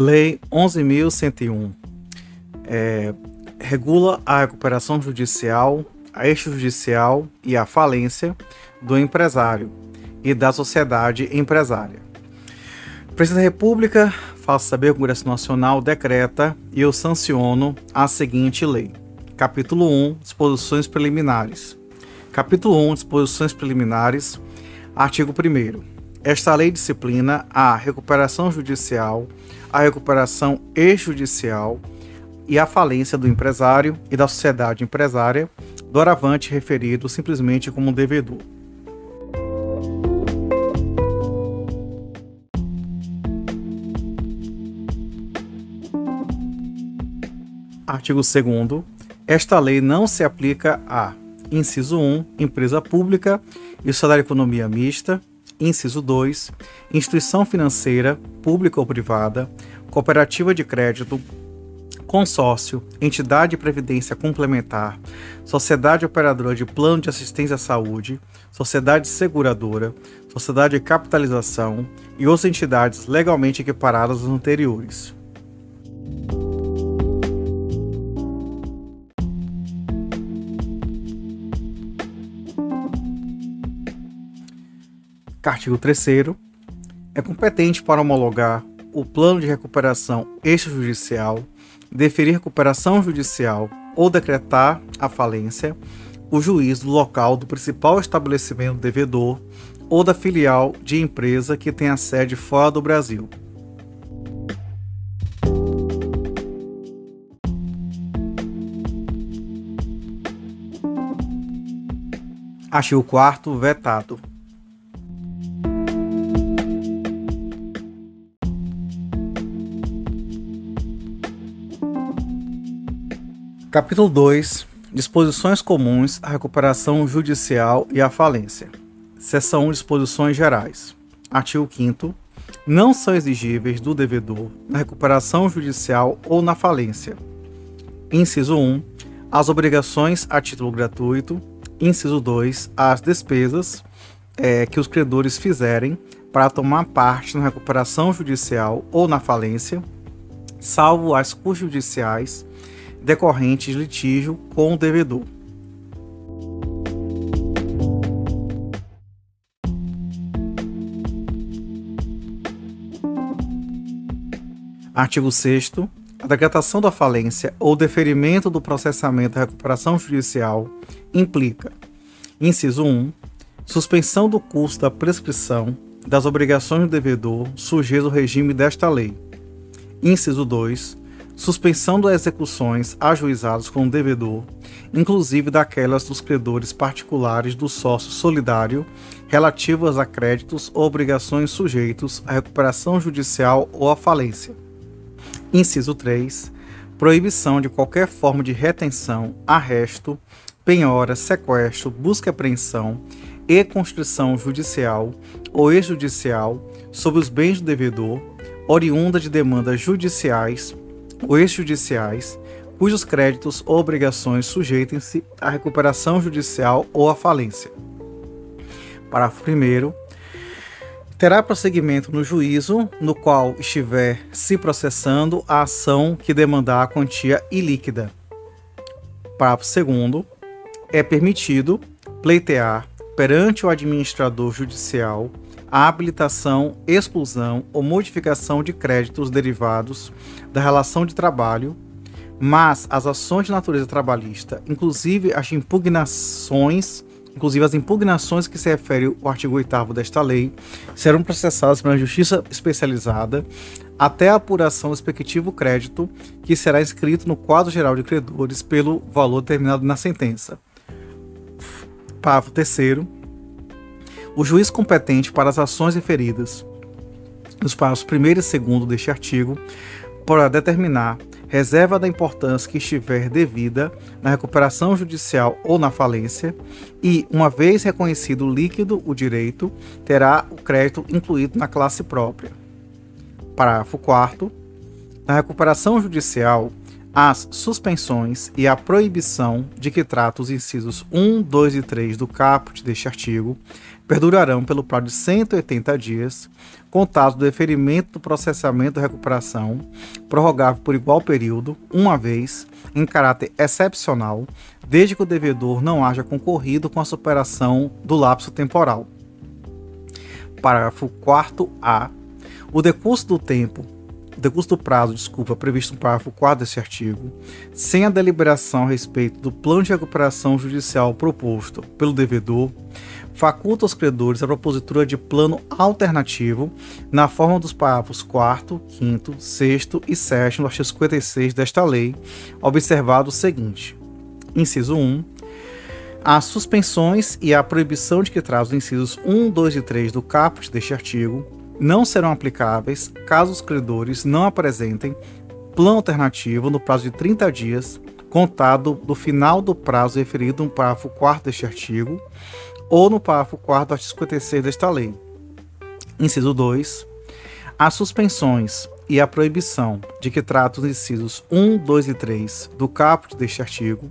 Lei 11.101 é, regula a recuperação judicial, a extrajudicial e a falência do empresário e da sociedade empresária. O presidente da República faço saber o Congresso Nacional decreta e eu sanciono a seguinte lei. Capítulo 1, disposições preliminares. Capítulo 1, disposições preliminares. Artigo 1 Esta lei disciplina a recuperação judicial, a recuperação extrajudicial e a falência do empresário e da sociedade empresária, doravante referido simplesmente como devedor. Artigo 2 Esta lei não se aplica a Inciso 1, empresa pública e sociedade de economia mista. Inciso 2, instituição financeira, pública ou privada, cooperativa de crédito, consórcio, entidade de previdência complementar, sociedade operadora de plano de assistência à saúde, sociedade seguradora, sociedade de capitalização e outras entidades legalmente equiparadas às anteriores. Artigo 3 é competente para homologar o plano de recuperação extrajudicial, deferir recuperação judicial ou decretar a falência o juiz do local do principal estabelecimento devedor ou da filial de empresa que tenha sede fora do Brasil. Artigo 4 vetado. Capítulo 2 Disposições comuns à recuperação judicial e à falência. Seção 1 Disposições gerais. Artigo 5 Não são exigíveis do devedor na recuperação judicial ou na falência. Inciso 1 As obrigações a título gratuito. Inciso 2 As despesas é, que os credores fizerem para tomar parte na recuperação judicial ou na falência, salvo as custas judiciais decorrentes de litígio com o devedor. Artigo 6 a decretação da falência ou deferimento do processamento da recuperação judicial implica: inciso 1, suspensão do curso da prescrição das obrigações do devedor sujeito ao regime desta lei. Inciso 2, suspensão das execuções ajuizadas com o devedor, inclusive daquelas dos credores particulares do sócio solidário relativas a créditos ou obrigações sujeitos à recuperação judicial ou à falência. Inciso 3. Proibição de qualquer forma de retenção, arresto, penhora, sequestro, busca e apreensão e constrição judicial ou exjudicial sobre os bens do devedor, oriunda de demandas judiciais ou extrajudiciais, cujos créditos ou obrigações sujeitem-se à recuperação judicial ou à falência. Parágrafo 1. Terá prosseguimento no juízo no qual estiver se processando a ação que demandar a quantia ilíquida. Parágrafo 2. É permitido pleitear perante o administrador judicial a habilitação, exclusão ou modificação de créditos derivados da relação de trabalho, mas as ações de natureza trabalhista, inclusive as impugnações, inclusive as impugnações que se refere ao artigo 8 desta lei, serão processadas pela justiça especializada até a apuração do respectivo crédito, que será inscrito no quadro geral de credores pelo valor determinado na sentença. Parágrafo 3 o juiz competente para as ações referidas nos parágrafos 1 e 2 deste artigo poderá determinar reserva da importância que estiver devida na recuperação judicial ou na falência e, uma vez reconhecido líquido o direito, terá o crédito incluído na classe própria. Parágrafo 4 Na recuperação judicial, as suspensões e a proibição de que trata os incisos 1, 2 e 3 do caput deste artigo perdurarão pelo prazo de 180 dias, contado do deferimento do processamento da recuperação, prorrogável por igual período, uma vez, em caráter excepcional, desde que o devedor não haja concorrido com a superação do lapso temporal. Parágrafo 4a. O decurso do tempo decurso do prazo, desculpa, previsto no parágrafo 4 desse artigo, sem a deliberação a respeito do plano de recuperação judicial proposto pelo devedor, faculta aos credores a propositura de plano alternativo na forma dos parágrafos 4, 5, 6 e 7 do artigo 56 desta lei, observado o seguinte: inciso 1. As suspensões e a proibição de que traz os incisos 1, 2 e 3 do caput deste artigo não serão aplicáveis caso os credores não apresentem plano alternativo no prazo de 30 dias, contado do final do prazo referido no parágrafo 4 deste artigo ou no parágrafo 4 do artigo 56 desta lei. Inciso 2. As suspensões e a proibição de que trata os incisos 1, 2 e 3 do caput deste artigo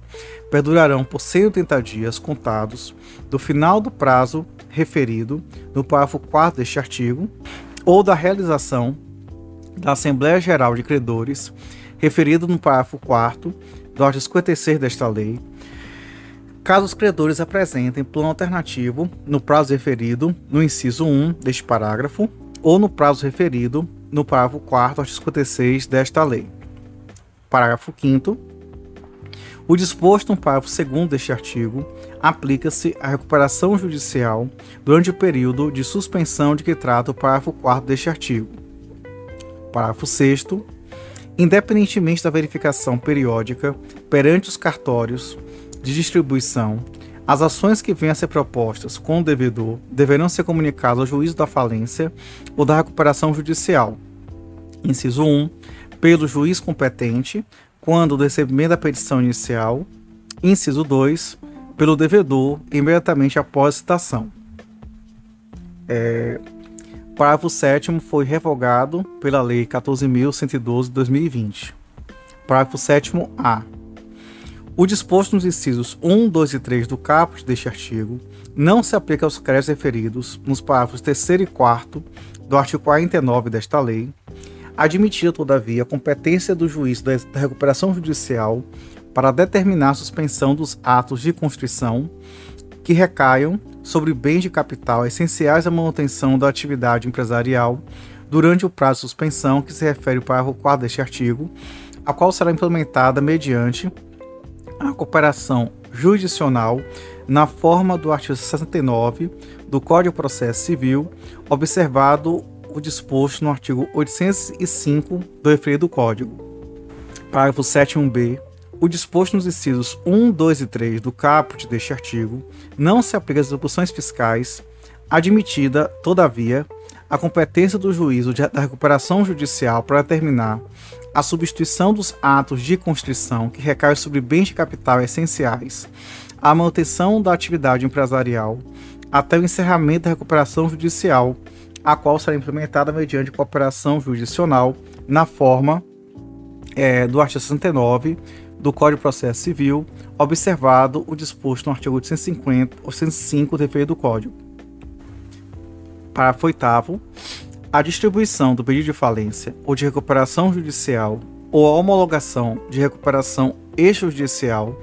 perdurarão por 180 dias contados do final do prazo referido no parágrafo 4 deste artigo ou da realização da Assembleia Geral de Credores, referido no parágrafo 4 do artigo 56 desta lei, caso os credores apresentem plano alternativo no prazo referido no inciso 1 deste parágrafo ou no prazo referido no parágrafo 4 do artigo 56 desta lei. Parágrafo 5 o disposto no parágrafo 2 deste artigo aplica-se à recuperação judicial durante o período de suspensão de que trata o parágrafo 4 deste artigo. Parágrafo 6 Independentemente da verificação periódica perante os cartórios de distribuição, as ações que venham a ser propostas com o devedor deverão ser comunicadas ao juízo da falência ou da recuperação judicial. Inciso 1. Pelo juiz competente, quando do recebimento da petição inicial, inciso 2, pelo devedor imediatamente após a citação. É, parágrafo 7 foi revogado pela Lei 14.112 de 2020. Parágrafo 7a. O disposto nos incisos 1, 2 e 3 do caput deste artigo não se aplica aos créditos referidos nos parágrafos 3 e 4 do artigo 49 desta lei, admitida, todavia, a competência do juiz da recuperação judicial para determinar a suspensão dos atos de constrição que recaiam sobre bens de capital essenciais à manutenção da atividade empresarial durante o prazo de suspensão que se refere ao parágrafo 4 deste artigo, a qual será implementada mediante a cooperação jurisdicional na forma do artigo 69 do Código de Processo Civil, observado o disposto no artigo 805 do referido Código. Parágrafo 7.1b. O disposto nos incisos 1, 2 e 3 do caput deste artigo não se aplica às execuções fiscais, admitida, todavia, a competência do juízo da recuperação judicial para determinar a substituição dos atos de constrição que recaem sobre bens de capital essenciais à manutenção da atividade empresarial até o encerramento da recuperação judicial a qual será implementada mediante cooperação jurisdicional na forma é, do artigo 69 do Código de Processo Civil, observado o disposto no artigo 850 ou 105 do efeito do Código. Parágrafo 8 a distribuição do pedido de falência ou de recuperação judicial ou a homologação de recuperação extrajudicial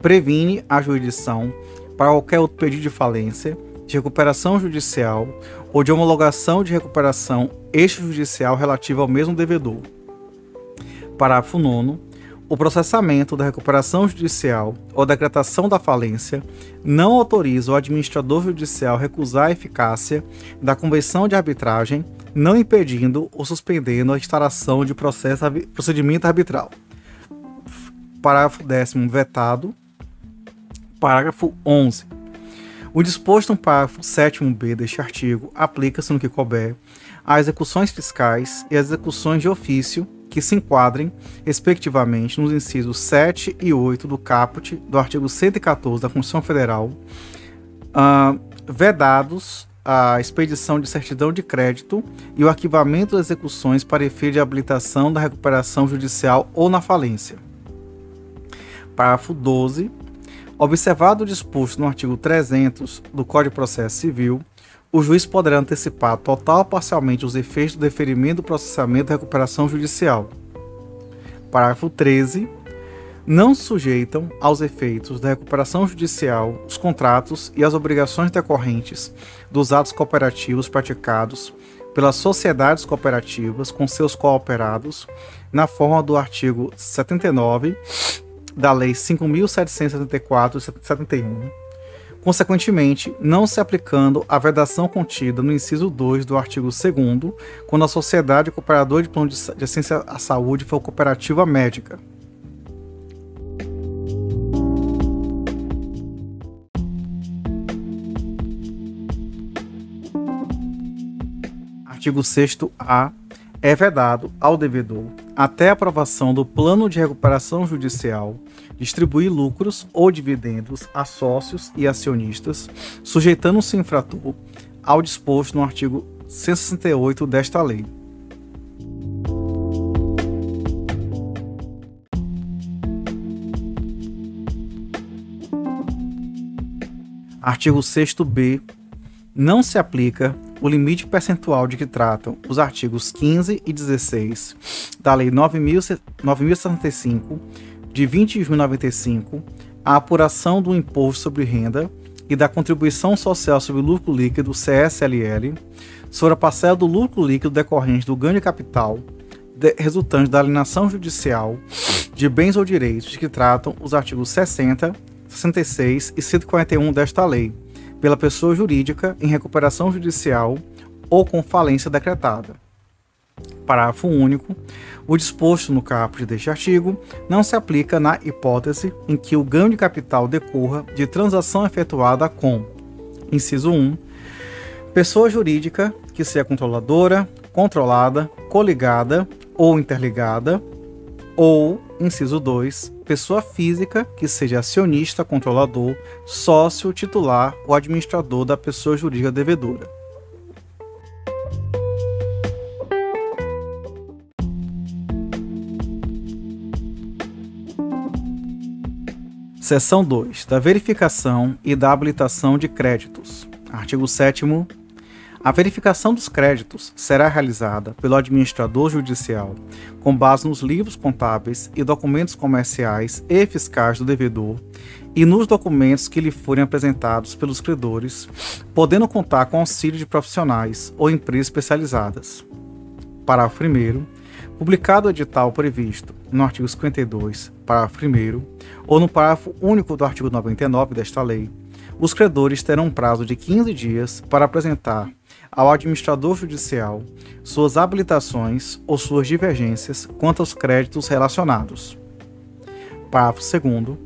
previne a jurisdição para qualquer outro pedido de falência, de recuperação judicial ou de homologação de recuperação extrajudicial relativa ao mesmo devedor. Parágrafo 9. O processamento da recuperação judicial ou decretação da falência não autoriza o administrador judicial recusar a eficácia da convenção de arbitragem, não impedindo ou suspendendo a instalação de processo, procedimento arbitral. Parágrafo 10 vetado. Parágrafo 11 o disposto no parágrafo 7b deste artigo aplica-se no que couber às execuções fiscais e às execuções de ofício que se enquadrem, respectivamente, nos incisos 7 e 8 do caput do artigo 114 da Constituição Federal, uh, vedados a expedição de certidão de crédito e o arquivamento das execuções para efeito de habilitação da recuperação judicial ou na falência. Parágrafo 12. Observado o disposto no artigo 300 do Código de Processo Civil, o juiz poderá antecipar total ou parcialmente os efeitos do deferimento do processamento e recuperação judicial. Parágrafo 13. Não sujeitam aos efeitos da recuperação judicial os contratos e as obrigações decorrentes dos atos cooperativos praticados pelas sociedades cooperativas com seus cooperados, na forma do artigo 79 da Lei 5.774 de 71, consequentemente, não se aplicando a vedação contida no inciso 2 do artigo 2 quando a sociedade cooperadora de plano de assistência à saúde for cooperativa médica. Artigo 6A é vedado ao devedor, até aprovação do plano de recuperação judicial, distribuir lucros ou dividendos a sócios e acionistas, sujeitando-se infrator ao disposto no artigo 168 desta lei. Artigo 6b. Não se aplica o limite percentual de que tratam os artigos 15 e 16 da Lei 9.065, de 20 de junho de 95, a apuração do Imposto sobre Renda e da Contribuição Social sobre Lucro Líquido, CSLL, sobre a parcela do lucro líquido decorrente do ganho de capital de, resultante da alienação judicial de bens ou direitos de que tratam os artigos 60, 66 e 141 desta lei, pela pessoa jurídica em recuperação judicial ou com falência decretada. Parágrafo único. O disposto no caput deste artigo não se aplica na hipótese em que o ganho de capital decorra de transação efetuada com: inciso 1. Pessoa jurídica que seja controladora, controlada, coligada ou interligada, ou, inciso 2, pessoa física que seja acionista, controlador, sócio, titular ou administrador da pessoa jurídica devedora. Seção 2. Da verificação e da habilitação de créditos. Artigo 7 a verificação dos créditos será realizada pelo administrador judicial com base nos livros contábeis e documentos comerciais e fiscais do devedor e nos documentos que lhe forem apresentados pelos credores, podendo contar com auxílio de profissionais ou empresas especializadas. Parágrafo 1. Publicado o edital previsto no artigo 52, parágrafo 1, ou no parágrafo único do artigo 99 desta lei, os credores terão um prazo de 15 dias para apresentar ao administrador judicial suas habilitações ou suas divergências quanto aos créditos relacionados. Parágrafo 2.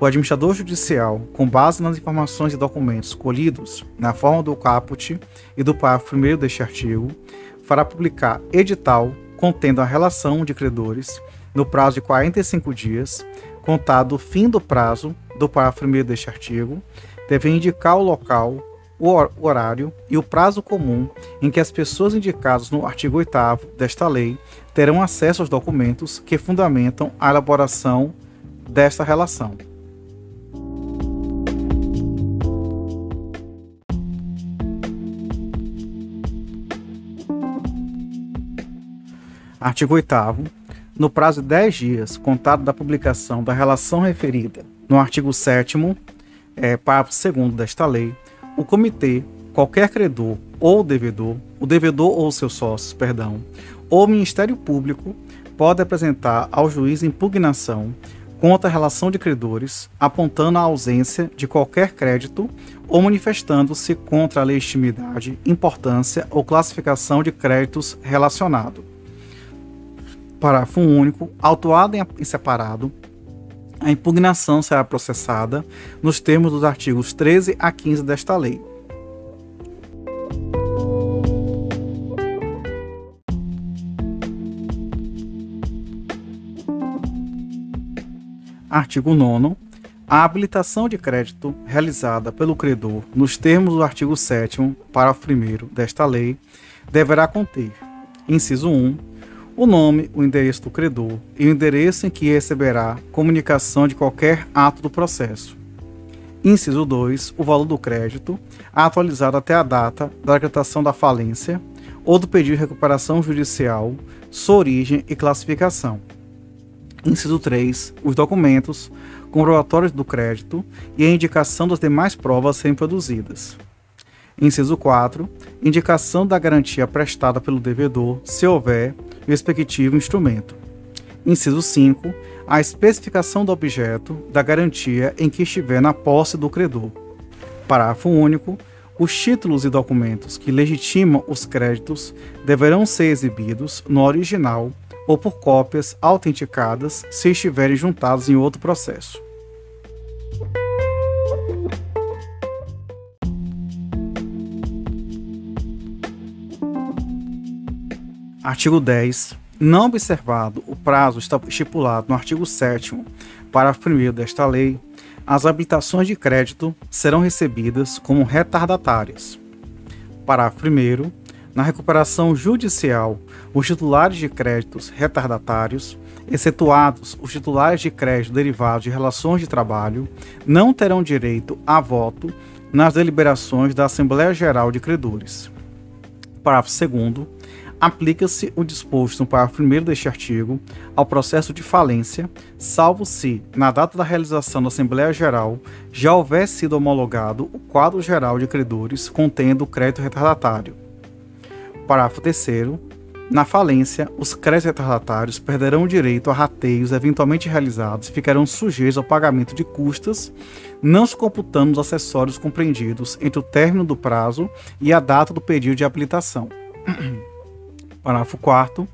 O administrador judicial, com base nas informações e documentos colhidos na forma do caput e do parágrafo 1 deste artigo, fará publicar edital contendo a relação de credores no prazo de 45 dias, contado o fim do prazo do parágrafo 1 deste artigo, deve indicar o local o horário e o prazo comum em que as pessoas indicadas no artigo 8 desta lei terão acesso aos documentos que fundamentam a elaboração desta relação. Artigo 8 no prazo de 10 dias, contado da publicação da relação referida no artigo 7 é, parágrafo 2 desta lei, o comitê, qualquer credor ou devedor, o devedor ou seus sócios, perdão, ou Ministério Público pode apresentar ao juiz impugnação contra a relação de credores, apontando a ausência de qualquer crédito ou manifestando-se contra a legitimidade, importância ou classificação de créditos relacionado. Parágrafo único, autuado em separado, a impugnação será processada nos termos dos artigos 13 a 15 desta lei. Artigo 9. A habilitação de crédito realizada pelo credor nos termos do artigo 7, parágrafo 1 desta lei, deverá conter: inciso 1 o nome, o endereço do credor e o endereço em que receberá comunicação de qualquer ato do processo. Inciso 2. O valor do crédito, atualizado até a data da decretação da falência ou do pedido de recuperação judicial, sua origem e classificação. Inciso 3. Os documentos, comprobatórios do crédito e a indicação das demais provas serem produzidas. Inciso 4. Indicação da garantia prestada pelo devedor, se houver, respectivo instrumento. Inciso 5. A especificação do objeto da garantia em que estiver na posse do credor. Parágrafo único. Os títulos e documentos que legitimam os créditos deverão ser exibidos no original ou por cópias autenticadas se estiverem juntados em outro processo. Artigo 10. Não observado o prazo estipulado no artigo 7 parágrafo 1 desta lei, as habilitações de crédito serão recebidas como retardatárias. Parágrafo 1 Na recuperação judicial, os titulares de créditos retardatários, excetuados os titulares de crédito derivados de relações de trabalho, não terão direito a voto nas deliberações da Assembleia Geral de Credores. Parágrafo 2 aplica-se o disposto no parágrafo 1 deste artigo ao processo de falência, salvo se, na data da realização da Assembleia Geral, já houver sido homologado o quadro geral de credores contendo o crédito retardatário. Parágrafo 3 na falência, os créditos retardatários perderão o direito a rateios eventualmente realizados e ficarão sujeitos ao pagamento de custas, não se computando os acessórios compreendidos entre o término do prazo e a data do pedido de habilitação. Parágrafo 4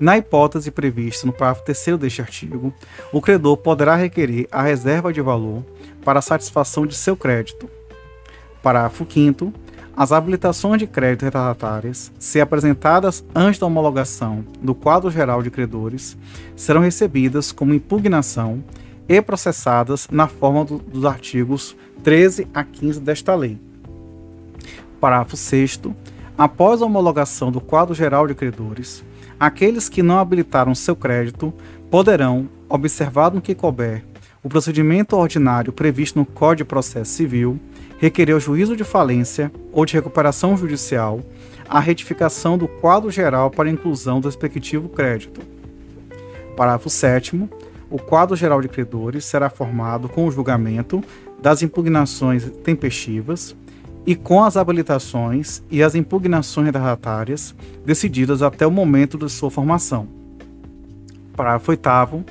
Na hipótese prevista no parágrafo 3 deste artigo, o credor poderá requerer a reserva de valor para satisfação de seu crédito. Parágrafo 5 As habilitações de crédito retardatárias, se apresentadas antes da homologação do quadro geral de credores, serão recebidas como impugnação e processadas na forma do, dos artigos 13 a 15 desta lei. Parágrafo 6 Após a homologação do quadro geral de credores, aqueles que não habilitaram seu crédito poderão, observado no que couber, o procedimento ordinário previsto no Código de Processo Civil, requerer o juízo de falência ou de recuperação judicial a retificação do quadro geral para inclusão do respectivo crédito. Parágrafo 7 o quadro geral de credores será formado com o julgamento das impugnações tempestivas e com as habilitações e as impugnações retardatárias decididas até o momento de sua formação. Parágrafo 8.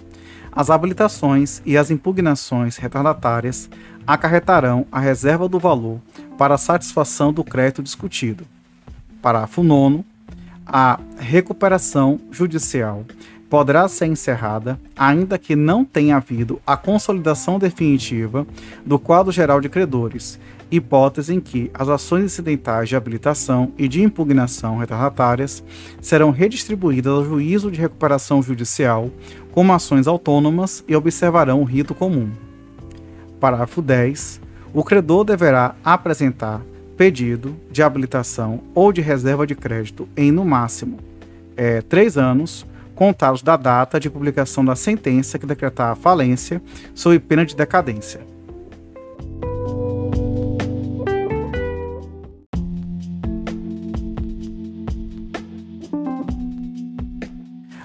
As habilitações e as impugnações retardatárias acarretarão a reserva do valor para satisfação do crédito discutido. Parágrafo 9. A recuperação judicial poderá ser encerrada, ainda que não tenha havido a consolidação definitiva do quadro geral de credores, hipótese em que as ações incidentais de habilitação e de impugnação retardatárias serão redistribuídas ao juízo de recuperação judicial como ações autônomas e observarão o rito comum. Parágrafo 10. O credor deverá apresentar pedido de habilitação ou de reserva de crédito em, no máximo, é, três anos, contados da data de publicação da sentença que decretar a falência, sob pena de decadência.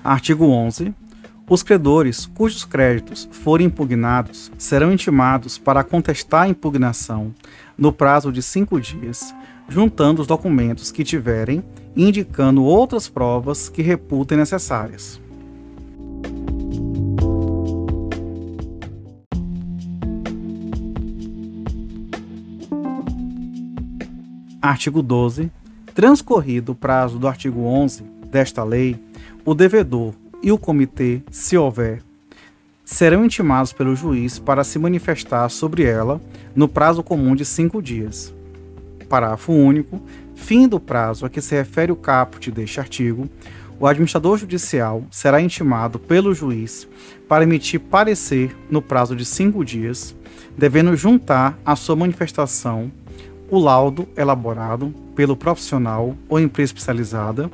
Artigo 11. Os credores cujos créditos forem impugnados serão intimados para contestar a impugnação no prazo de cinco dias, juntando os documentos que tiverem, indicando outras provas que reputem necessárias. Artigo 12. Transcorrido o prazo do artigo 11 desta lei, o devedor e o comitê, se houver, serão intimados pelo juiz para se manifestar sobre ela no prazo comum de cinco dias. Parágrafo único. Fim do prazo a que se refere o caput deste artigo, o administrador judicial será intimado pelo juiz para emitir parecer no prazo de cinco dias, devendo juntar à sua manifestação o laudo elaborado pelo profissional ou empresa especializada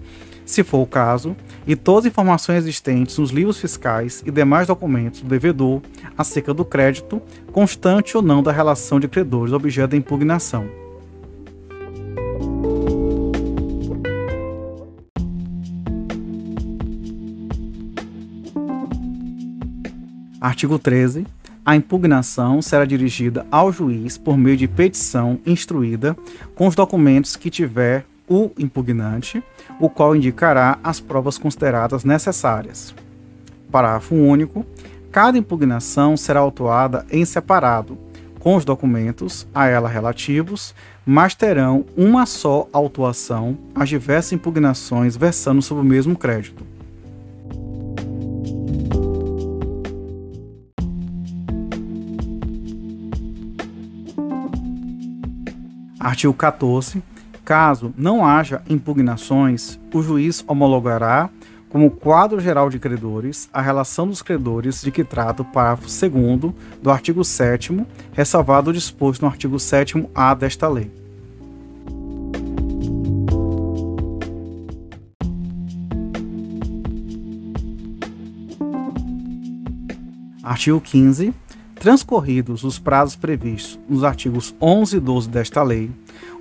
se for o caso, e todas as informações existentes nos livros fiscais e demais documentos do devedor acerca do crédito, constante ou não da relação de credores objeto da impugnação. Artigo 13. A impugnação será dirigida ao juiz por meio de petição instruída com os documentos que tiver o impugnante, o qual indicará as provas consideradas necessárias. Parágrafo único. Cada impugnação será autuada em separado, com os documentos a ela relativos, mas terão uma só autuação as diversas impugnações versando sobre o mesmo crédito. Artigo 14. Caso não haja impugnações, o juiz homologará como quadro geral de credores a relação dos credores de que trata o parágrafo 2 do artigo 7 ressalvado o disposto no artigo 7º-A desta lei. Artigo 15 Transcorridos os prazos previstos nos artigos 11 e 12 desta lei,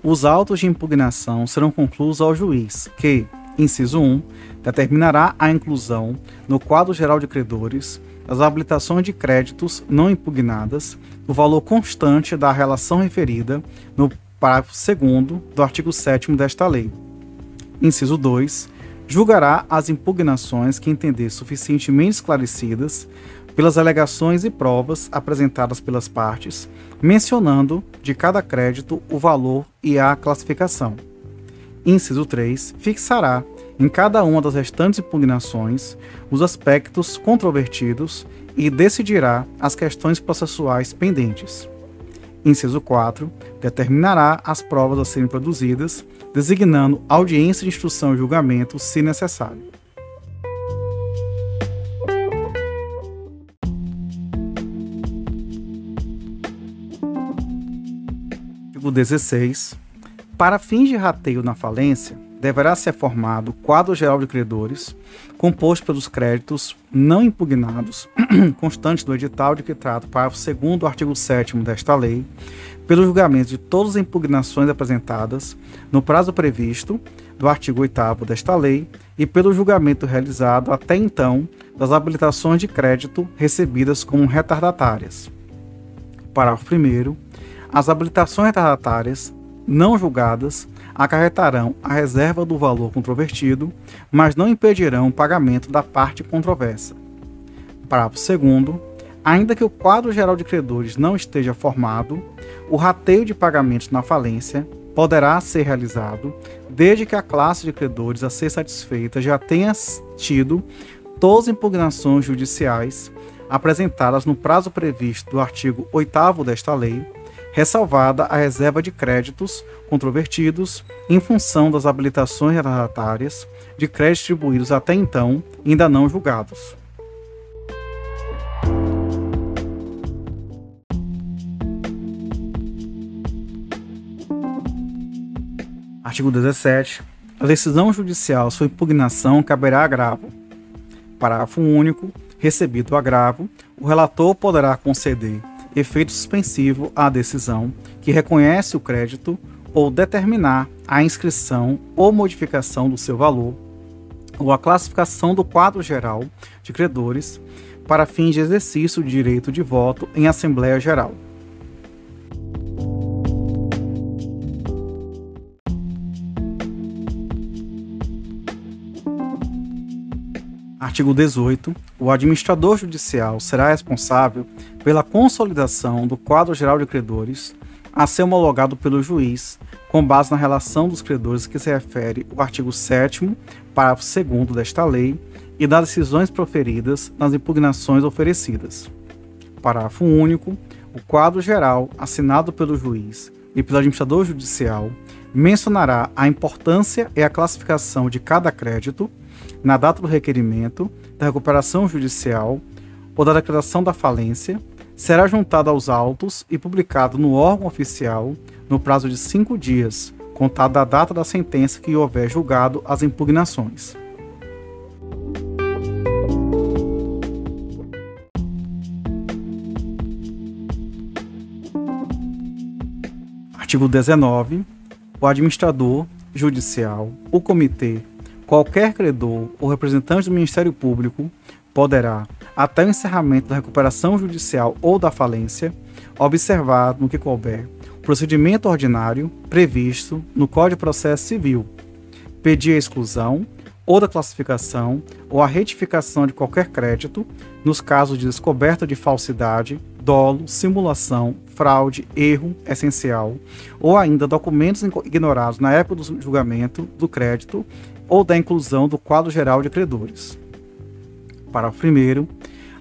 os autos de impugnação serão concluídos ao juiz, que, inciso 1, determinará a inclusão no quadro geral de credores das habilitações de créditos não impugnadas do valor constante da relação referida no parágrafo 2 do artigo 7 desta lei. Inciso 2, julgará as impugnações que entender suficientemente esclarecidas pelas alegações e provas apresentadas pelas partes, mencionando de cada crédito o valor e a classificação. Inciso 3 fixará em cada uma das restantes impugnações os aspectos controvertidos e decidirá as questões processuais pendentes. Inciso 4 determinará as provas a serem produzidas, designando audiência de instrução e julgamento, se necessário. Artigo 16, para fins de rateio na falência, deverá ser formado quadro geral de credores, composto pelos créditos não impugnados, constantes do edital de que trata o parágrafo 2 do artigo 7 desta lei, pelo julgamento de todas as impugnações apresentadas no prazo previsto do artigo 8 desta lei e pelo julgamento realizado até então das habilitações de crédito recebidas como retardatárias. Parágrafo 1 as habilitações retardatárias não julgadas acarretarão a reserva do valor controvertido, mas não impedirão o pagamento da parte controversa. Parágrafo 2 Ainda que o quadro geral de credores não esteja formado, o rateio de pagamentos na falência poderá ser realizado desde que a classe de credores a ser satisfeita já tenha tido todas as impugnações judiciais apresentadas no prazo previsto do artigo 8 desta lei ressalvada a reserva de créditos controvertidos em função das habilitações retardatárias de créditos distribuídos até então ainda não julgados. Artigo 17. A decisão judicial sobre impugnação caberá agravo. Parágrafo único. Recebido o agravo, o relator poderá conceder efeito suspensivo à decisão que reconhece o crédito ou determinar a inscrição ou modificação do seu valor ou a classificação do quadro geral de credores para fins de exercício de direito de voto em Assembleia Geral. Artigo 18. O administrador judicial será responsável pela consolidação do quadro geral de credores a ser homologado pelo juiz, com base na relação dos credores que se refere o artigo 7 parágrafo 2 desta lei e das decisões proferidas nas impugnações oferecidas. Parágrafo único. O quadro geral, assinado pelo juiz e pelo administrador judicial, mencionará a importância e a classificação de cada crédito na data do requerimento, da recuperação judicial ou da declaração da falência, será juntado aos autos e publicado no órgão oficial no prazo de cinco dias, contado da data da sentença que houver julgado as impugnações. Artigo 19. O administrador judicial, o comitê, qualquer credor ou representante do Ministério Público poderá, até o encerramento da recuperação judicial ou da falência, observar, no que couber, o procedimento ordinário previsto no Código de Processo Civil, pedir a exclusão ou da classificação ou a retificação de qualquer crédito nos casos de descoberta de falsidade, dolo, simulação, fraude, erro essencial, ou ainda documentos ignorados na época do julgamento do crédito ou da inclusão do quadro geral de credores. Parágrafo 1.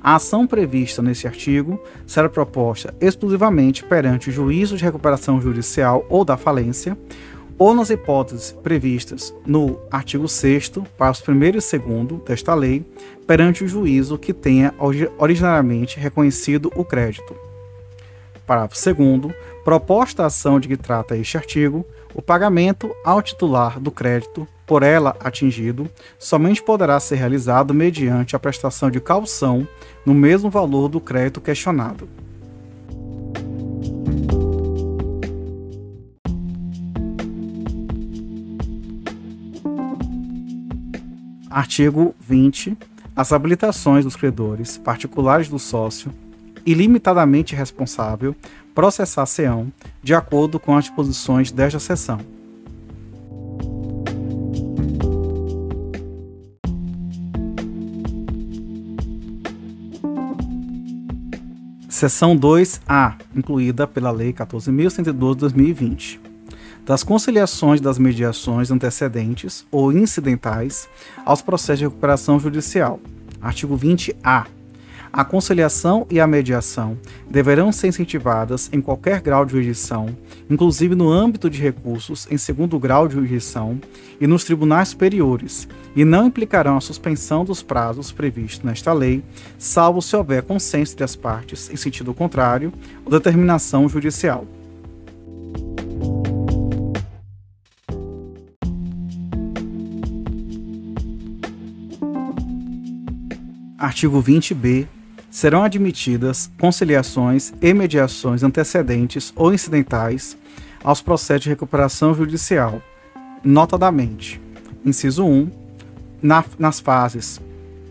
A ação prevista nesse artigo será proposta exclusivamente perante o juízo de recuperação judicial ou da falência, ou nas hipóteses previstas no artigo 6 parágrafos 1 e 2 desta lei, perante o juízo que tenha originariamente reconhecido o crédito. Parágrafo 2 proposta a ação de que trata este artigo, o pagamento ao titular do crédito por ela atingido somente poderá ser realizado mediante a prestação de calção no mesmo valor do crédito questionado. Artigo 20. As habilitações dos credores particulares do sócio, ilimitadamente responsável, processar-se-ão de acordo com as disposições desta seção. Seção 2A, incluída pela Lei 14.112 de 2020 das conciliações das mediações antecedentes ou incidentais aos processos de recuperação judicial. Artigo 20-A. A conciliação e a mediação deverão ser incentivadas em qualquer grau de jurisdição, inclusive no âmbito de recursos em segundo grau de jurisdição e nos tribunais superiores, e não implicarão a suspensão dos prazos previstos nesta lei, salvo se houver consenso entre as partes em sentido contrário ou determinação judicial. Artigo 20b. Serão admitidas conciliações e mediações antecedentes ou incidentais aos processos de recuperação judicial, notadamente, inciso 1, na, nas fases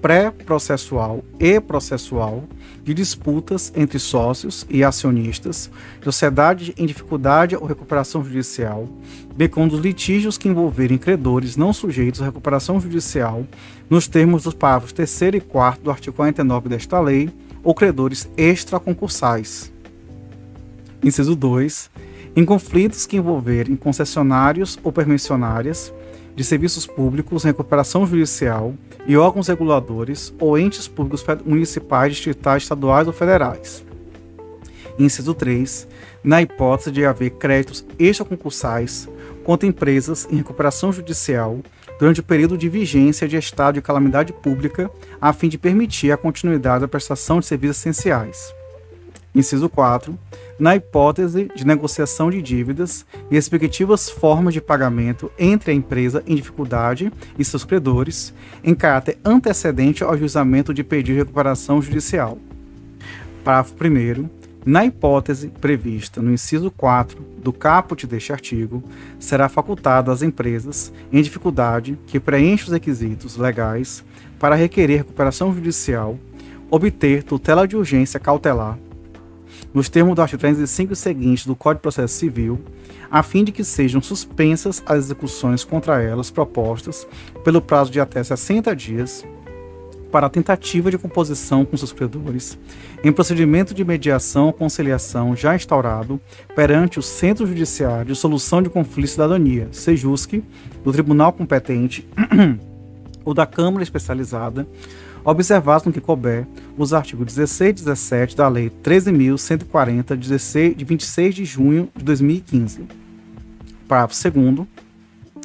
pré-processual e processual de disputas entre sócios e acionistas, sociedade em dificuldade ou recuperação judicial, bem como dos litígios que envolverem credores não sujeitos à recuperação judicial, nos termos dos parágrafos 3 e 4 do artigo 49 desta lei, ou credores extraconcursais. Inciso 2. Em conflitos que envolverem concessionários ou permissionárias, de serviços públicos, recuperação judicial e órgãos reguladores ou entes públicos municipais, distritais, estaduais ou federais. Inciso 3. Na hipótese de haver créditos extraconcursais contra empresas em recuperação judicial durante o período de vigência de estado de calamidade pública, a fim de permitir a continuidade da prestação de serviços essenciais. Inciso 4 na hipótese de negociação de dívidas e respectivas formas de pagamento entre a empresa em dificuldade e seus credores, em caráter antecedente ao juizamento de pedido de recuperação judicial. Parágrafo 1. Na hipótese prevista no inciso 4 do caput deste artigo, será facultado às empresas em dificuldade que preenchem os requisitos legais para requerer recuperação judicial obter tutela de urgência cautelar nos termos do artigo 305 seguintes do Código de Processo Civil, a fim de que sejam suspensas as execuções contra elas propostas pelo prazo de até 60 dias para a tentativa de composição com seus credores, em procedimento de mediação ou conciliação já instaurado perante o Centro Judiciário de Solução de Conflito e Cidadania, SEJUSC, do Tribunal competente ou da Câmara Especializada, observados no que couber os artigos 16 e 17 da Lei 13.140, de 26 de junho de 2015. Parágrafo 2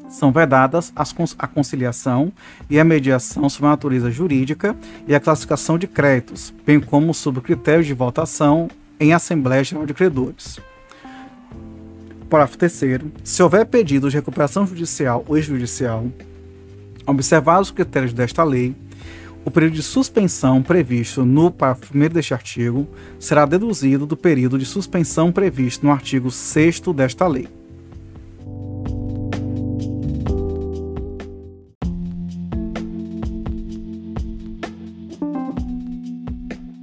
são vedadas a conciliação e a mediação sobre a natureza jurídica e a classificação de créditos, bem como sobre critérios de votação em Assembleia Geral de Credores. Parágrafo 3 Se houver pedido de recuperação judicial ou extrajudicial, observados os critérios desta lei, o período de suspensão previsto no parágrafo 1 deste artigo será deduzido do período de suspensão previsto no artigo 6 desta lei.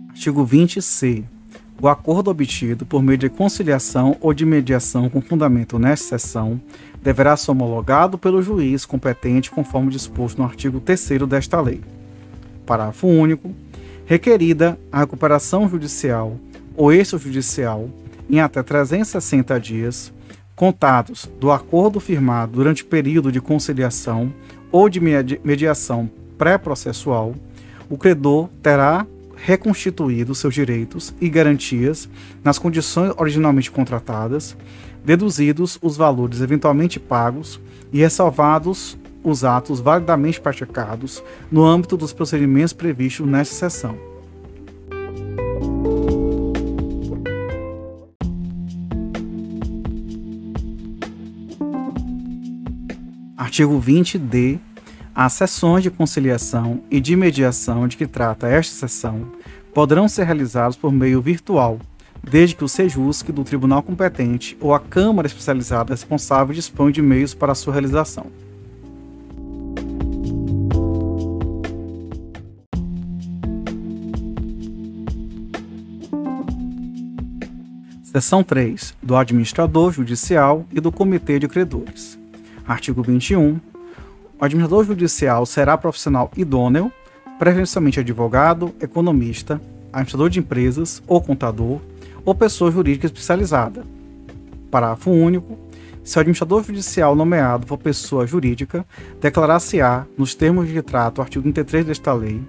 Artigo 20c. O acordo obtido por meio de conciliação ou de mediação com fundamento nesta seção deverá ser homologado pelo juiz competente conforme disposto no artigo 3 desta lei. Parágrafo único. Requerida a recuperação judicial ou extrajudicial em até 360 dias, contados do acordo firmado durante o período de conciliação ou de mediação pré-processual, o credor terá reconstituído seus direitos e garantias nas condições originalmente contratadas, deduzidos os valores eventualmente pagos e ressalvados os atos validamente praticados no âmbito dos procedimentos previstos nesta seção. Artigo 20d as sessões de conciliação e de mediação de que trata esta sessão poderão ser realizadas por meio virtual, desde que o SEJUSC do tribunal competente ou a Câmara especializada responsável disponha de meios para sua realização. Seção 3. Do administrador judicial e do comitê de credores. Artigo 21 o administrador judicial será profissional idôneo, preferencialmente advogado, economista, administrador de empresas ou contador, ou pessoa jurídica especializada. Parágrafo único. Se o administrador judicial nomeado for pessoa jurídica, declarar-se-á, nos termos de trato, artigo 33 desta lei,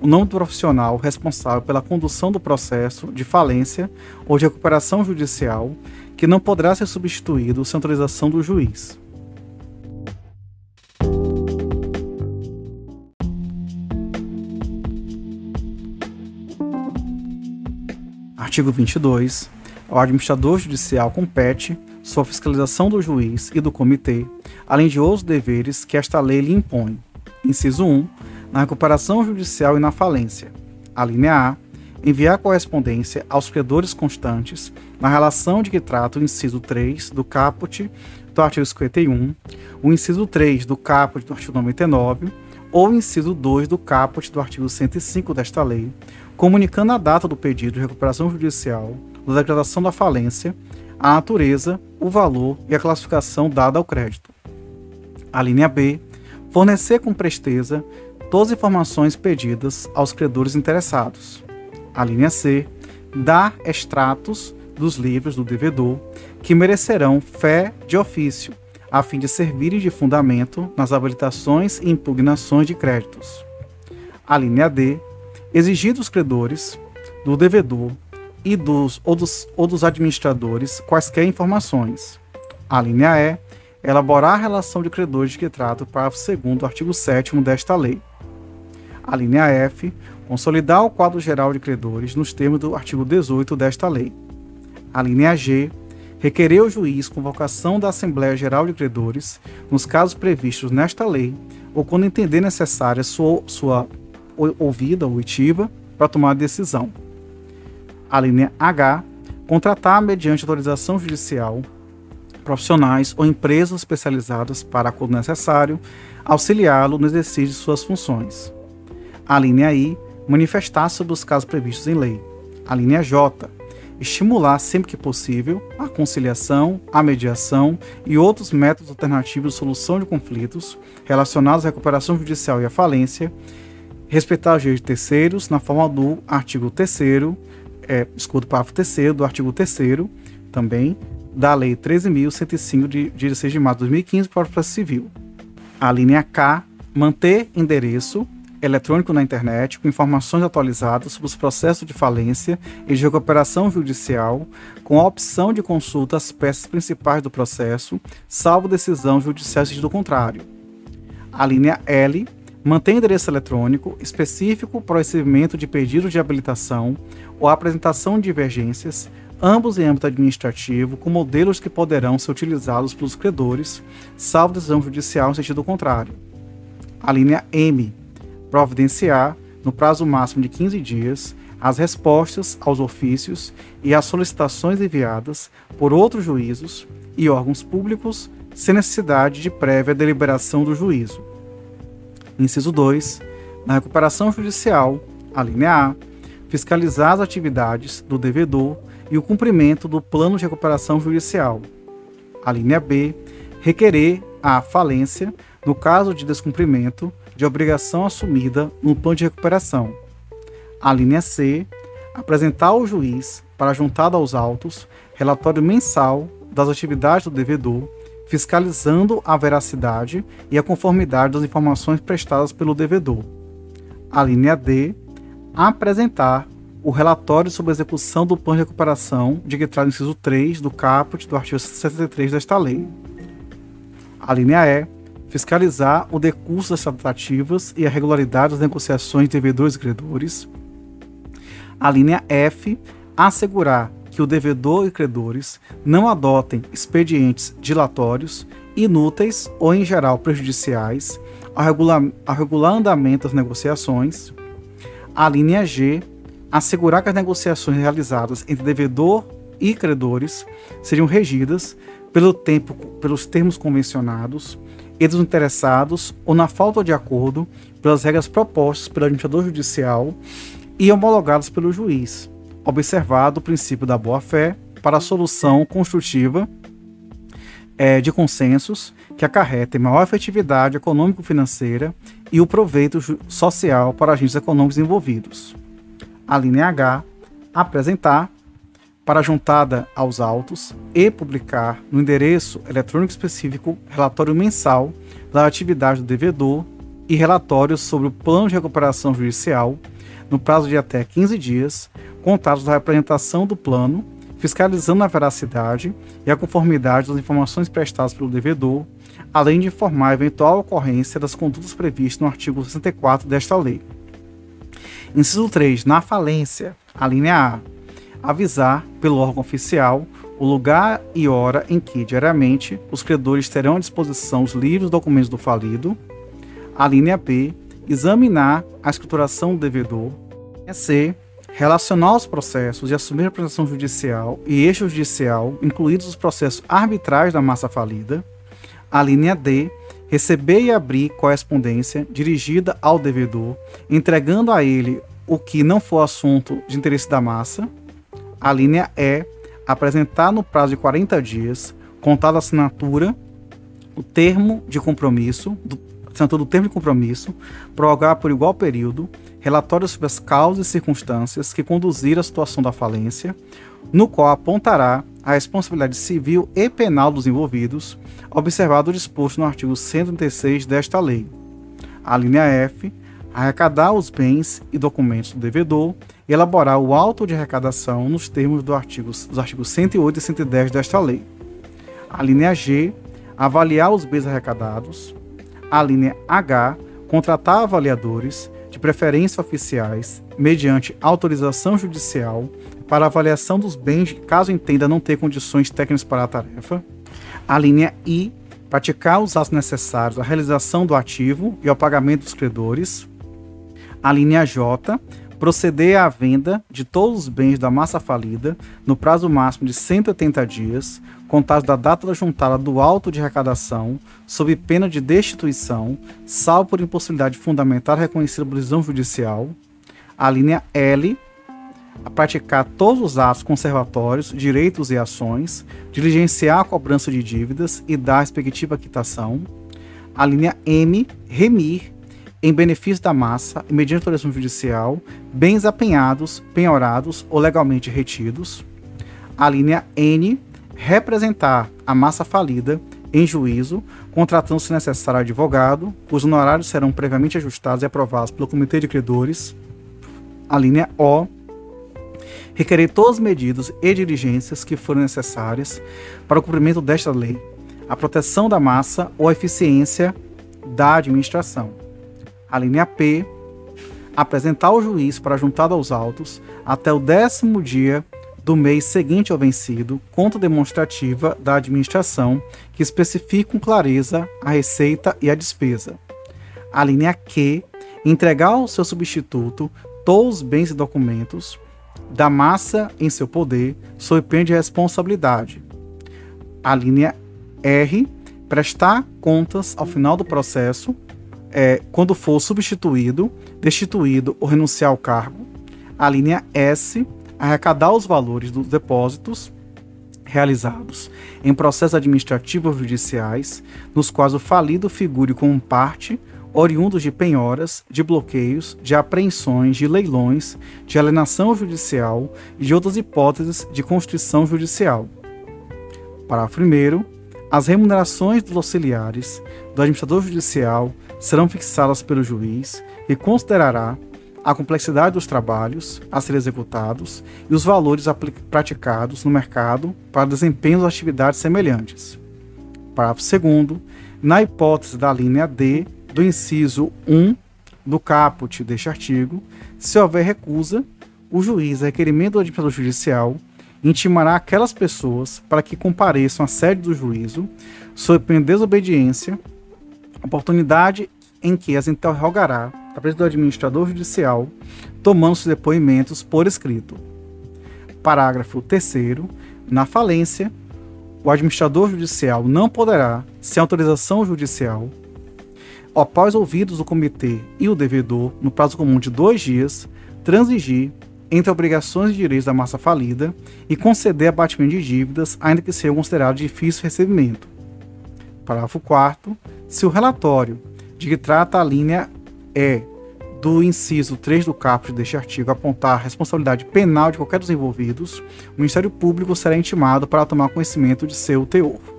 o nome do profissional responsável pela condução do processo de falência ou de recuperação judicial, que não poderá ser substituído sem autorização do juiz. Artigo 22. Ao administrador judicial compete sua fiscalização do juiz e do comitê, além de outros deveres que esta lei lhe impõe. Inciso 1. Na recuperação judicial e na falência. A linha A. Enviar correspondência aos credores constantes na relação de que trata o inciso 3 do caput do artigo 51, o inciso 3 do caput do artigo 99 ou o inciso 2 do caput do artigo 105 desta lei, comunicando a data do pedido de recuperação judicial, da declaração da falência, a natureza, o valor e a classificação dada ao crédito. A linha B, fornecer com presteza todas as informações pedidas aos credores interessados. A linha C, dar extratos dos livros do devedor que merecerão fé de ofício, a fim de servirem de fundamento nas habilitações e impugnações de créditos. A linha D, exigir dos credores, do devedor e dos ou, dos ou dos administradores quaisquer informações. A linha E. Elaborar a relação de credores de que trata o parágrafo 2 do artigo 7 desta lei. A linha F. Consolidar o quadro geral de credores nos termos do artigo 18 desta lei. A linha G. Requerer ao juiz convocação da Assembleia Geral de Credores nos casos previstos nesta lei ou quando entender necessária sua, sua ouvida, auditiva, para tomar a decisão. A linha H, contratar mediante autorização judicial profissionais ou empresas especializadas para, quando necessário, auxiliá-lo no exercício de suas funções. A linha I, manifestar sobre os casos previstos em lei. A linha J, estimular sempre que possível a conciliação, a mediação e outros métodos alternativos de solução de conflitos relacionados à recuperação judicial e à falência respeitar os direitos de terceiros na forma do artigo 3 é, escudo parágrafo 3 do artigo 3 também da Lei 13.105 de 16 de março de 2015 para o processo civil. A linha K, manter endereço eletrônico na internet com informações atualizadas sobre os processos de falência e de recuperação judicial, com a opção de consulta às peças principais do processo, salvo decisão judicial do contrário. A linha L, mantém endereço eletrônico específico para o recebimento de pedidos de habilitação ou apresentação de divergências ambos em âmbito administrativo, com modelos que poderão ser utilizados pelos credores, salvo decisão judicial em sentido contrário. A linha M. Providenciar, no prazo máximo de 15 dias, as respostas aos ofícios e às solicitações enviadas por outros juízos e órgãos públicos, sem necessidade de prévia deliberação do juízo. Inciso 2. Na recuperação judicial, a linha A, fiscalizar as atividades do devedor e o cumprimento do plano de recuperação judicial. A linha B, requerer a falência no caso de descumprimento de obrigação assumida no plano de recuperação. A linha C, apresentar ao juiz, para juntada aos autos, relatório mensal das atividades do devedor, fiscalizando a veracidade e a conformidade das informações prestadas pelo devedor. A linha D, apresentar o relatório sobre a execução do plano de recuperação de que traz o inciso 3 do caput do artigo 63 desta lei. A linha E, fiscalizar o decurso das tratativas e a regularidade das negociações de devedores e credores. A linha F, assegurar que o devedor e credores não adotem expedientes dilatórios, inúteis ou, em geral, prejudiciais ao regular, ao regular andamento das negociações. A linha G, assegurar que as negociações realizadas entre devedor e credores seriam regidas pelo tempo, pelos termos convencionados e dos interessados ou, na falta de acordo, pelas regras propostas pelo administrador judicial e homologadas pelo juiz, observado o princípio da boa-fé para a solução construtiva é, de consensos que acarretem maior efetividade econômico-financeira e o proveito social para agentes econômicos envolvidos. A linha H, apresentar para juntada aos autos e publicar no endereço eletrônico específico relatório mensal da atividade do devedor e relatórios sobre o plano de recuperação judicial no prazo de até 15 dias, contados da apresentação do plano, fiscalizando a veracidade e a conformidade das informações prestadas pelo devedor, além de informar a eventual ocorrência das condutas previstas no artigo 64 desta lei. Inciso 3. Na falência, a linha A avisar pelo órgão oficial o lugar e hora em que, diariamente, os credores terão à disposição os livros e documentos do falido. A linha B, examinar a escrituração do devedor. C, relacionar os processos e assumir a prestação judicial e extrajudicial, incluídos os processos arbitrais da massa falida. A linha D, receber e abrir correspondência dirigida ao devedor, entregando a ele o que não for assunto de interesse da massa. A linha E, apresentar no prazo de 40 dias, contada a assinatura, o termo de compromisso, do, assinatura do termo de compromisso, prorrogar por igual período, relatório sobre as causas e circunstâncias que conduziram à situação da falência, no qual apontará a responsabilidade civil e penal dos envolvidos, observado o disposto no artigo 136 desta lei. A linha F, arrecadar os bens e documentos do devedor elaborar o auto de arrecadação nos termos do artigo, dos artigos 108 e 110 desta lei. A linha G, avaliar os bens arrecadados. A linha H, contratar avaliadores, de preferência oficiais, mediante autorização judicial, para avaliação dos bens, caso entenda não ter condições técnicas para a tarefa. A linha I, praticar os atos necessários à realização do ativo e ao pagamento dos credores. A linha J, proceder à venda de todos os bens da massa falida no prazo máximo de 180 dias, contados da data da juntada do auto de arrecadação, sob pena de destituição, salvo por impossibilidade fundamental reconhecida por decisão judicial. A linha L, a praticar todos os atos conservatórios, direitos e ações, diligenciar a cobrança de dívidas e dar a respectiva quitação. A linha M, remir em benefício da massa e mediante autorização judicial, bens apenhados, penhorados ou legalmente retidos. A linha N, representar a massa falida em juízo, contratando se necessário advogado, cujos honorários serão previamente ajustados e aprovados pelo Comitê de Credores. A linha O, requerer todas as medidas e diligências que forem necessárias para o cumprimento desta lei, a proteção da massa ou a eficiência da administração. A linha P, apresentar ao juiz para juntada aos autos até o décimo dia do mês seguinte ao vencido, conta demonstrativa da administração que especifique com clareza a receita e a despesa. A linha Q, entregar ao seu substituto todos os bens e documentos da massa em seu poder, sob pena de responsabilidade. A linha R, prestar contas ao final do processo, é, quando for substituído, destituído ou renunciar ao cargo. A linha S, arrecadar os valores dos depósitos realizados em processos administrativos ou judiciais, nos quais o falido figure como parte, oriundos de penhoras, de bloqueios, de apreensões, de leilões, de alienação judicial e de outras hipóteses de constituição judicial. Parágrafo 1. As remunerações dos auxiliares do administrador judicial serão fixadas pelo juiz e considerará a complexidade dos trabalhos a serem executados e os valores praticados no mercado para desempenho de atividades semelhantes. Parágrafo 2. Na hipótese da linha D do inciso 1 do caput deste artigo, se houver recusa, o juiz, a requerimento do administrador judicial, intimará aquelas pessoas para que compareçam à sede do juízo, sob desobediência, oportunidade em que as interrogará a presença do administrador judicial, tomando seus depoimentos por escrito. Parágrafo 3 Na falência, o administrador judicial não poderá, sem autorização judicial, após ouvidos o comitê e o devedor, no prazo comum de dois dias, transigir entre obrigações e direitos da massa falida e conceder abatimento de dívidas, ainda que seja considerado difícil recebimento. Parágrafo 4 Se o relatório de que trata a linha E do inciso 3 do caput deste artigo apontar a responsabilidade penal de qualquer dos envolvidos, o Ministério Público será intimado para tomar conhecimento de seu teor.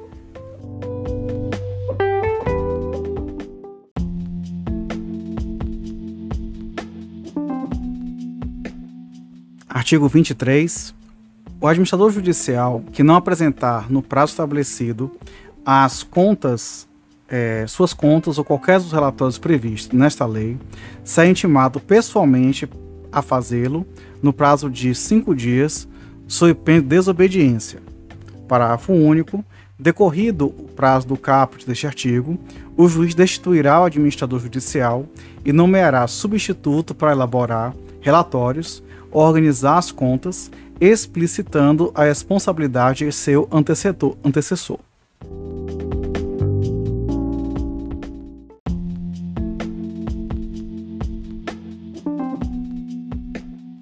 Artigo 23. O administrador judicial que não apresentar no prazo estabelecido as contas é, suas contas ou qualquer dos relatórios previstos nesta lei, será intimado pessoalmente a fazê-lo no prazo de cinco dias, sob pena de desobediência. Parágrafo único. Decorrido o prazo do caput deste artigo, o juiz destituirá o administrador judicial e nomeará substituto para elaborar relatórios, organizar as contas, explicitando a responsabilidade de seu antecessor.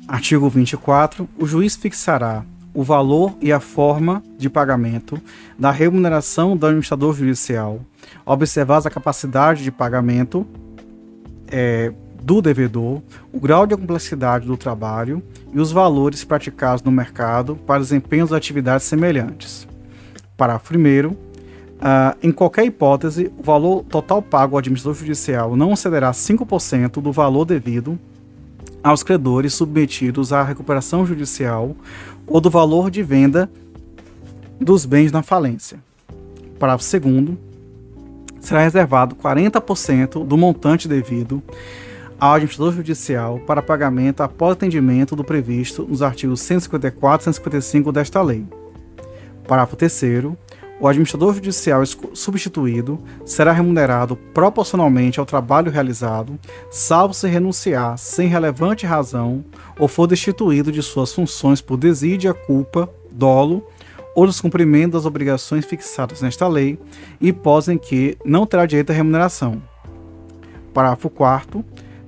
Artigo 24. O juiz fixará o valor e a forma de pagamento da remuneração do administrador judicial, observada a capacidade de pagamento é, do devedor, o grau de complexidade do trabalho e os valores praticados no mercado para desempenho de atividades semelhantes. Parágrafo 1. Uh, em qualquer hipótese, o valor total pago ao administrador judicial não excederá 5% do valor devido aos credores submetidos à recuperação judicial ou do valor de venda dos bens na falência. Parágrafo 2 será reservado 40% do montante devido ao administrador judicial para pagamento após atendimento do previsto nos artigos 154 e 155 desta lei. Parágrafo 3 o administrador judicial substituído será remunerado proporcionalmente ao trabalho realizado, salvo se renunciar sem relevante razão ou for destituído de suas funções por desídia, culpa, dolo ou descumprimento das obrigações fixadas nesta lei, hipótese em que não terá direito à remuneração. Parágrafo 4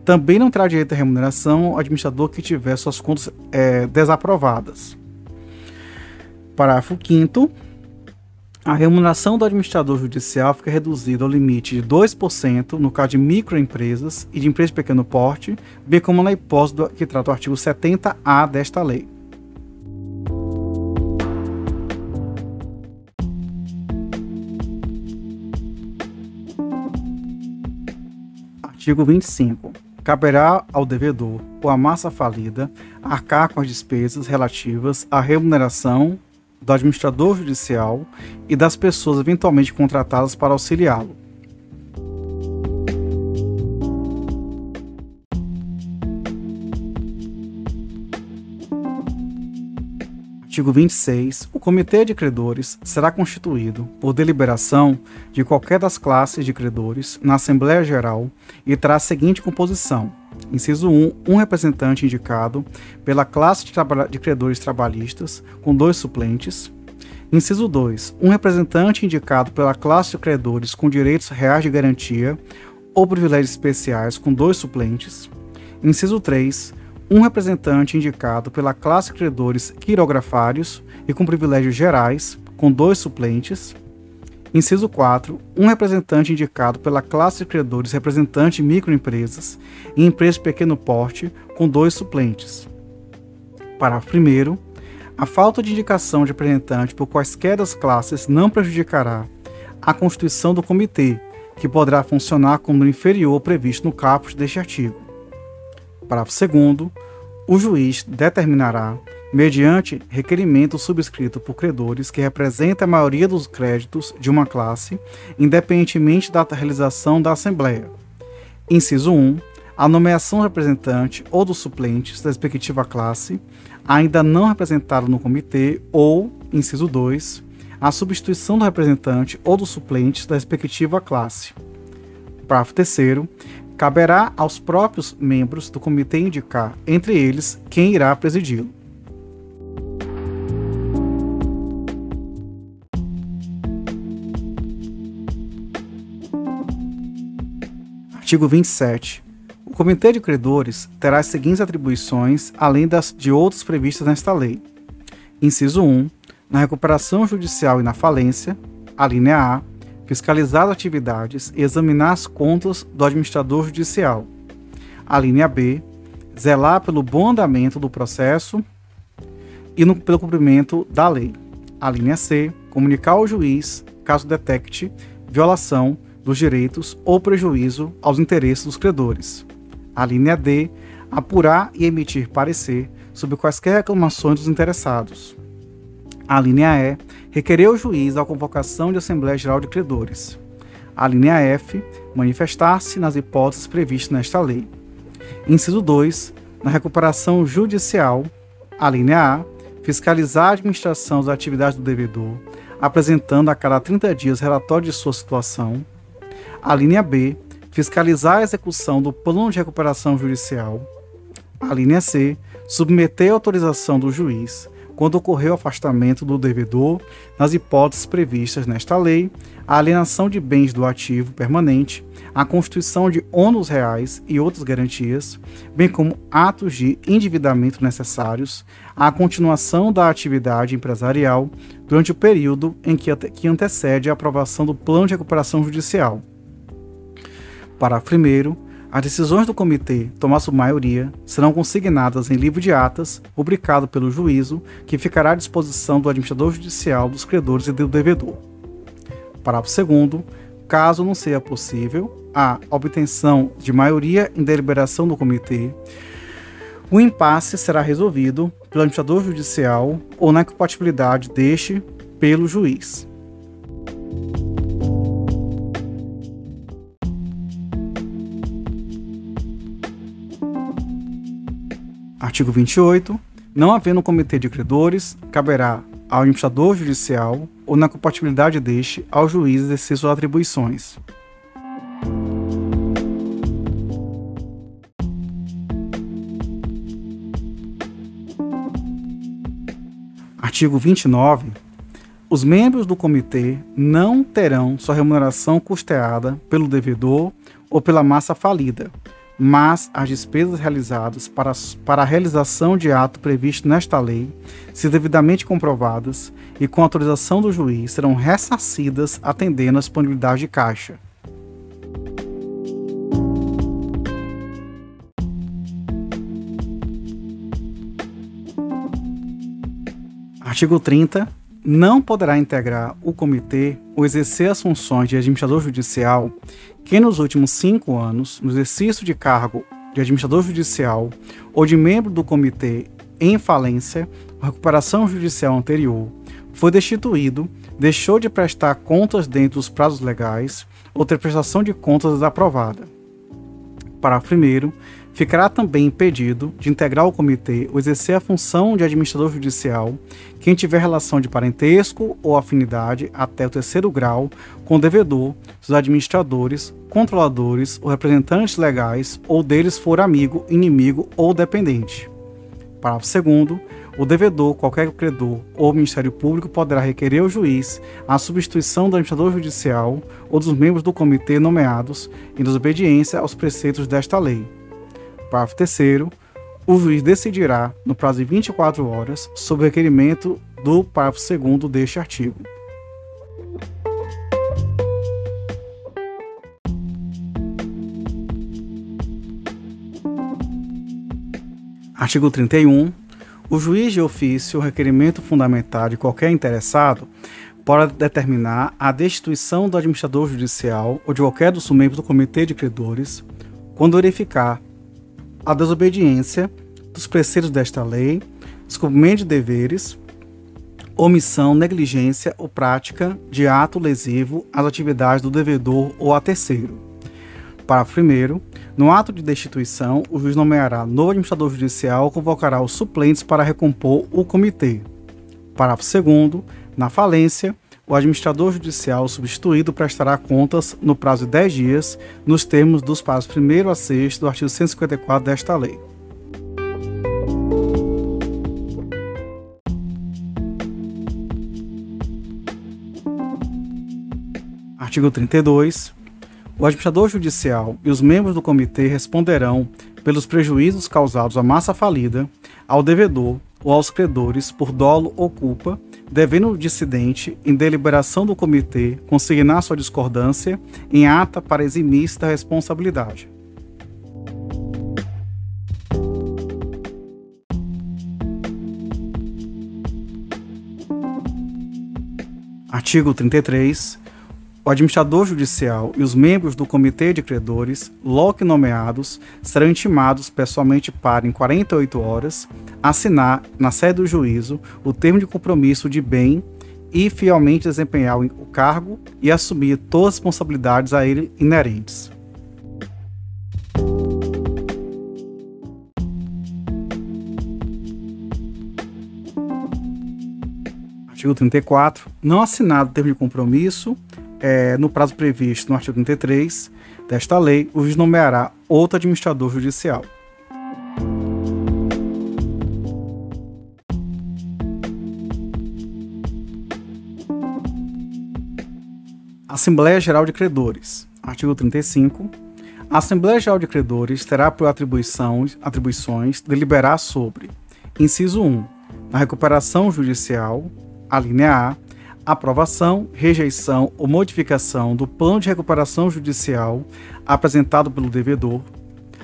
também não terá direito à remuneração o administrador que tiver suas contas é, desaprovadas. Parágrafo 5 a remuneração do administrador judicial fica reduzida ao limite de 2% no caso de microempresas e de empresas de pequeno porte, bem como na hipótese que trata o artigo 70A desta lei. Artigo 25. Caberá ao devedor ou à massa falida arcar com as despesas relativas à remuneração do administrador judicial e das pessoas eventualmente contratadas para auxiliá-lo. Artigo 26. O Comitê de Credores será constituído por deliberação de qualquer das classes de credores na Assembleia Geral e terá a seguinte composição: Inciso 1. Um representante indicado pela classe de, de credores trabalhistas, com dois suplentes. Inciso 2. Um representante indicado pela classe de credores com direitos reais de garantia ou privilégios especiais, com dois suplentes. Inciso 3 um representante indicado pela classe credores quirografários e com privilégios gerais, com dois suplentes. Inciso 4. Um representante indicado pela classe credores representante microempresas e empresas de pequeno porte, com dois suplentes. Parágrafo 1. A falta de indicação de representante por quaisquer das classes não prejudicará a constituição do comitê, que poderá funcionar como inferior previsto no caput deste artigo. Parágrafo 2. O juiz determinará, mediante requerimento subscrito por credores que representa a maioria dos créditos de uma classe, independentemente da realização da Assembleia. Inciso 1. A nomeação do representante ou dos suplentes da respectiva classe, ainda não representado no comitê, ou, inciso 2, a substituição do representante ou dos suplentes da respectiva classe. Parágrafo 3 caberá aos próprios membros do comitê indicar, entre eles, quem irá presidi-lo. Artigo 27. O Comitê de Credores terá as seguintes atribuições, além das de outras previstas nesta lei. Inciso 1. Na recuperação judicial e na falência, a linha A, fiscalizar as atividades e examinar as contas do administrador judicial. A linha B, zelar pelo bom andamento do processo e no, pelo cumprimento da lei. A linha C, comunicar ao juiz caso detecte violação dos direitos ou prejuízo aos interesses dos credores. A linha D, apurar e emitir parecer sobre quaisquer reclamações dos interessados. A linha E, requerer ao juiz a convocação de Assembleia Geral de Credores. A linha F, manifestar-se nas hipóteses previstas nesta lei. Inciso 2, na recuperação judicial. A linha A, fiscalizar a administração das atividades do devedor, apresentando a cada 30 dias relatório de sua situação. A linha B, fiscalizar a execução do plano de recuperação judicial. A linha C, submeter a autorização do juiz quando ocorreu o afastamento do devedor, nas hipóteses previstas nesta lei, a alienação de bens do ativo permanente, a constituição de ônus reais e outras garantias, bem como atos de endividamento necessários à continuação da atividade empresarial durante o período em que, que antecede a aprovação do plano de recuperação judicial. Parágrafo 1 as decisões do comitê, tomar sua maioria, serão consignadas em livro de atas, rubricado pelo juízo, que ficará à disposição do administrador judicial, dos credores e do devedor. Parágrafo 2 caso não seja possível a obtenção de maioria em deliberação do comitê, o impasse será resolvido pelo administrador judicial ou na incompatibilidade deste pelo juiz. Artigo 28. Não havendo comitê de credores, caberá ao administrador judicial ou na compatibilidade deste ao juiz exercer suas atribuições. Artigo 29. Os membros do comitê não terão sua remuneração custeada pelo devedor ou pela massa falida, mas as despesas realizadas para, para a realização de ato previsto nesta lei, se devidamente comprovadas e com autorização do juiz, serão ressarcidas atendendo à disponibilidade de caixa. Artigo 30 não poderá integrar o comitê ou exercer as funções de administrador judicial quem nos últimos cinco anos, no exercício de cargo de administrador judicial ou de membro do comitê em falência recuperação judicial anterior, foi destituído, deixou de prestar contas dentro dos prazos legais ou ter prestação de contas desaprovada. Parágrafo 1 Ficará também impedido de integrar o comitê ou exercer a função de administrador judicial quem tiver relação de parentesco ou afinidade até o terceiro grau com o devedor, os administradores, controladores ou representantes legais ou deles for amigo, inimigo ou dependente. Parágrafo 2 o devedor, qualquer credor ou Ministério Público poderá requerer ao juiz a substituição do administrador judicial ou dos membros do comitê nomeados em desobediência aos preceitos desta lei. Parágrafo 3 o juiz decidirá, no prazo de 24 horas, sobre o requerimento do parágrafo 2 deste artigo. Artigo 31 o juiz de ofício, requerimento fundamental de qualquer interessado, pode determinar a destituição do administrador judicial ou de qualquer dos membros do comitê de credores quando verificar a desobediência dos preceitos desta lei, descumprimento de deveres, omissão, negligência ou prática de ato lesivo às atividades do devedor ou a terceiro. Parágrafo 1 no ato de destituição, o juiz nomeará novo administrador judicial ou convocará os suplentes para recompor o comitê. Parágrafo 2. Na falência, o administrador judicial substituído prestará contas no prazo de 10 dias, nos termos dos parágrafos 1 a 6 do artigo 154 desta lei. Artigo 32 o administrador judicial e os membros do comitê responderão pelos prejuízos causados à massa falida, ao devedor ou aos credores por dolo ou culpa, devendo o dissidente, em deliberação do comitê, consignar sua discordância em ata para eximir-se da responsabilidade. Artigo 33 o administrador judicial e os membros do comitê de credores, logo nomeados, serão intimados pessoalmente para, em 48 horas, assinar, na sede do juízo, o termo de compromisso de bem e fielmente desempenhar o cargo e assumir todas as responsabilidades a ele inerentes. Artigo 34. Não assinado o termo de compromisso é, no prazo previsto no artigo 33 desta lei, o juiz nomeará outro administrador judicial. Assembleia Geral de Credores. Artigo 35. A Assembleia Geral de Credores terá por atribuições, atribuições deliberar sobre: inciso 1. Na recuperação judicial, a linha A, aprovação, rejeição ou modificação do plano de recuperação judicial apresentado pelo devedor.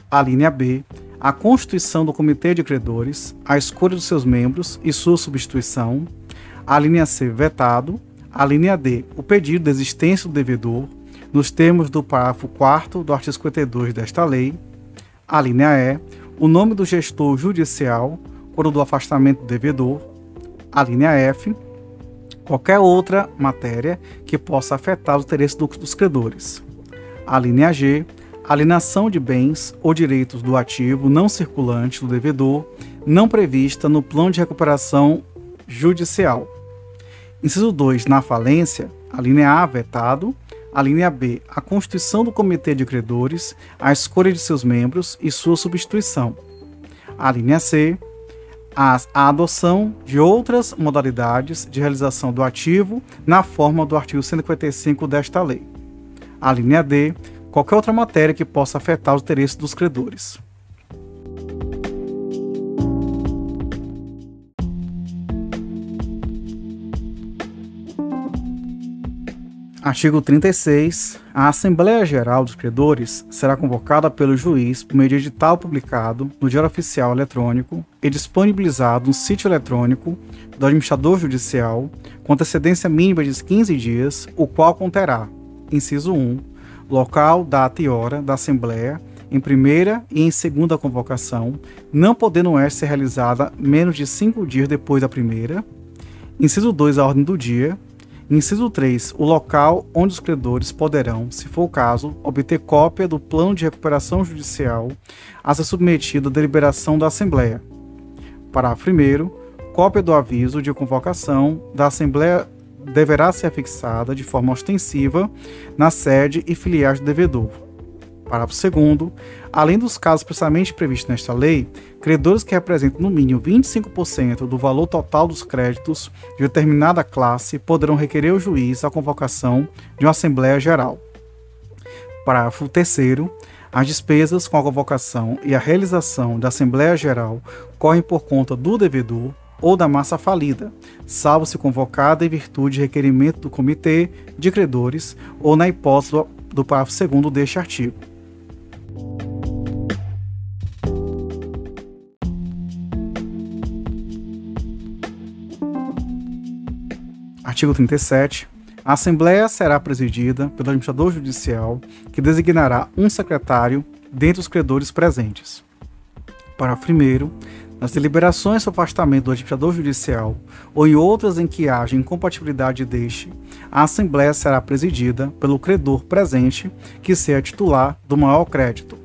A linha B, a constituição do comitê de credores, a escolha dos seus membros e sua substituição. A linha C, vetado. A linha D, o pedido de existência do devedor, nos termos do parágrafo 4 do artigo 52 desta lei. A linha E, o nome do gestor judicial quando do afastamento do devedor. A linha F, qualquer outra matéria que possa afetar os interesses dos credores. A linha G, alienação de bens ou direitos do ativo não circulante do devedor, não prevista no plano de recuperação judicial. Inciso 2, na falência, a linha A, vetado. A linha B, a constituição do comitê de credores, a escolha de seus membros e sua substituição. A linha C, a, adoção de outras modalidades de realização do ativo na forma do artigo 155 desta lei. A linha D, qualquer outra matéria que possa afetar os interesses dos credores. Artigo 36. A Assembleia Geral dos Credores será convocada pelo juiz por meio de edital publicado no Diário Oficial Eletrônico e disponibilizado no sítio eletrônico do administrador judicial com antecedência mínima de 15 dias, o qual conterá: inciso 1, local, data e hora da Assembleia em primeira e em segunda convocação, não podendo esta ser realizada menos de cinco dias depois da primeira. Inciso 2, a ordem do dia Inciso 3. O local onde os credores poderão, se for o caso, obter cópia do plano de recuperação judicial a ser submetido à deliberação da Assembleia. Parágrafo 1. Cópia do aviso de convocação da Assembleia deverá ser fixada de forma ostensiva na sede e filiais do devedor. Parágrafo 2. Além dos casos precisamente previstos nesta lei, credores que representam no mínimo 25% do valor total dos créditos de determinada classe poderão requerer ao juiz a convocação de uma Assembleia Geral. Parágrafo 3. As despesas com a convocação e a realização da Assembleia Geral correm por conta do devedor ou da massa falida, salvo se convocada em virtude de requerimento do Comitê de Credores ou na hipótese do parágrafo 2 deste artigo. Artigo 37. A Assembleia será presidida pelo administrador judicial, que designará um secretário dentre os credores presentes. Parágrafo 1. Nas deliberações sobre afastamento do administrador judicial ou em outras em que haja incompatibilidade deste, a Assembleia será presidida pelo credor presente, que seja titular do maior crédito.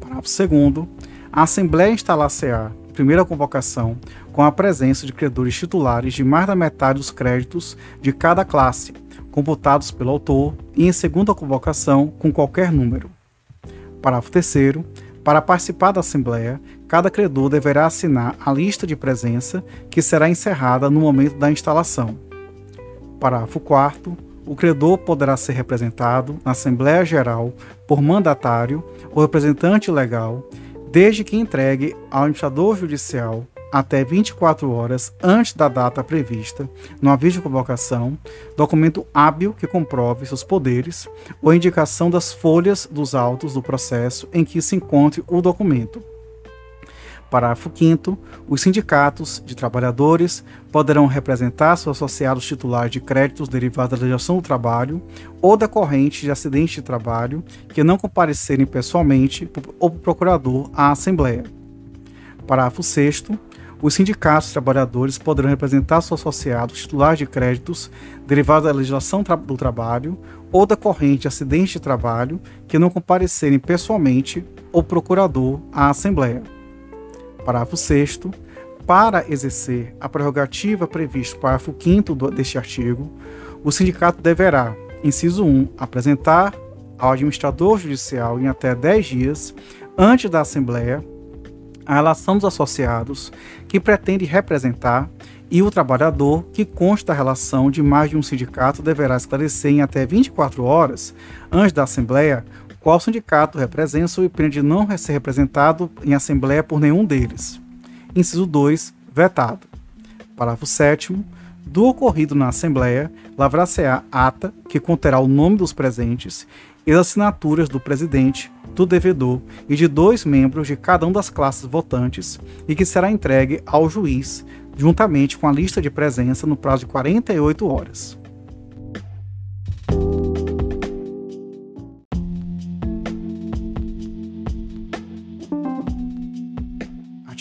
Parágrafo 2. A Assembleia instalar-se-á primeira convocação, com a presença de credores titulares de mais da metade dos créditos de cada classe, computados pelo autor, e em segunda convocação, com qualquer número. Parágrafo 3. Para participar da Assembleia, cada credor deverá assinar a lista de presença, que será encerrada no momento da instalação. Parágrafo 4. O credor poderá ser representado na Assembleia Geral por mandatário ou representante legal desde que entregue ao administrador judicial até 24 horas antes da data prevista no aviso de convocação, documento hábil que comprove seus poderes ou indicação das folhas dos autos do processo em que se encontre o documento. Parágrafo 5 Os sindicatos de trabalhadores poderão representar seus associados titulares de créditos derivados da legislação do trabalho ou decorrentes de acidente de trabalho que não comparecerem pessoalmente ou procurador à Assembleia. Parágrafo 6 os sindicatos de trabalhadores poderão representar seus associados titulares de créditos derivados da legislação do trabalho ou decorrente de acidente de trabalho que não comparecerem pessoalmente ou procurador à Assembleia. Parágrafo 6 para exercer a prerrogativa prevista no parágrafo 5 deste artigo, o sindicato deverá, inciso 1, apresentar ao administrador judicial em até 10 dias antes da Assembleia a relação dos associados que pretende representar e o trabalhador que consta da relação de mais de um sindicato deverá esclarecer em até 24 horas antes da Assembleia qual sindicato representa sob pena de não ser representado em assembleia por nenhum deles. Inciso 2. Vetado. Parágrafo 7 do ocorrido na Assembleia, lavrar-se-á ata que conterá o nome dos presentes e as assinaturas do presidente, do devedor e de dois membros de cada uma das classes votantes e que será entregue ao juiz, juntamente com a lista de presença no prazo de 48 horas.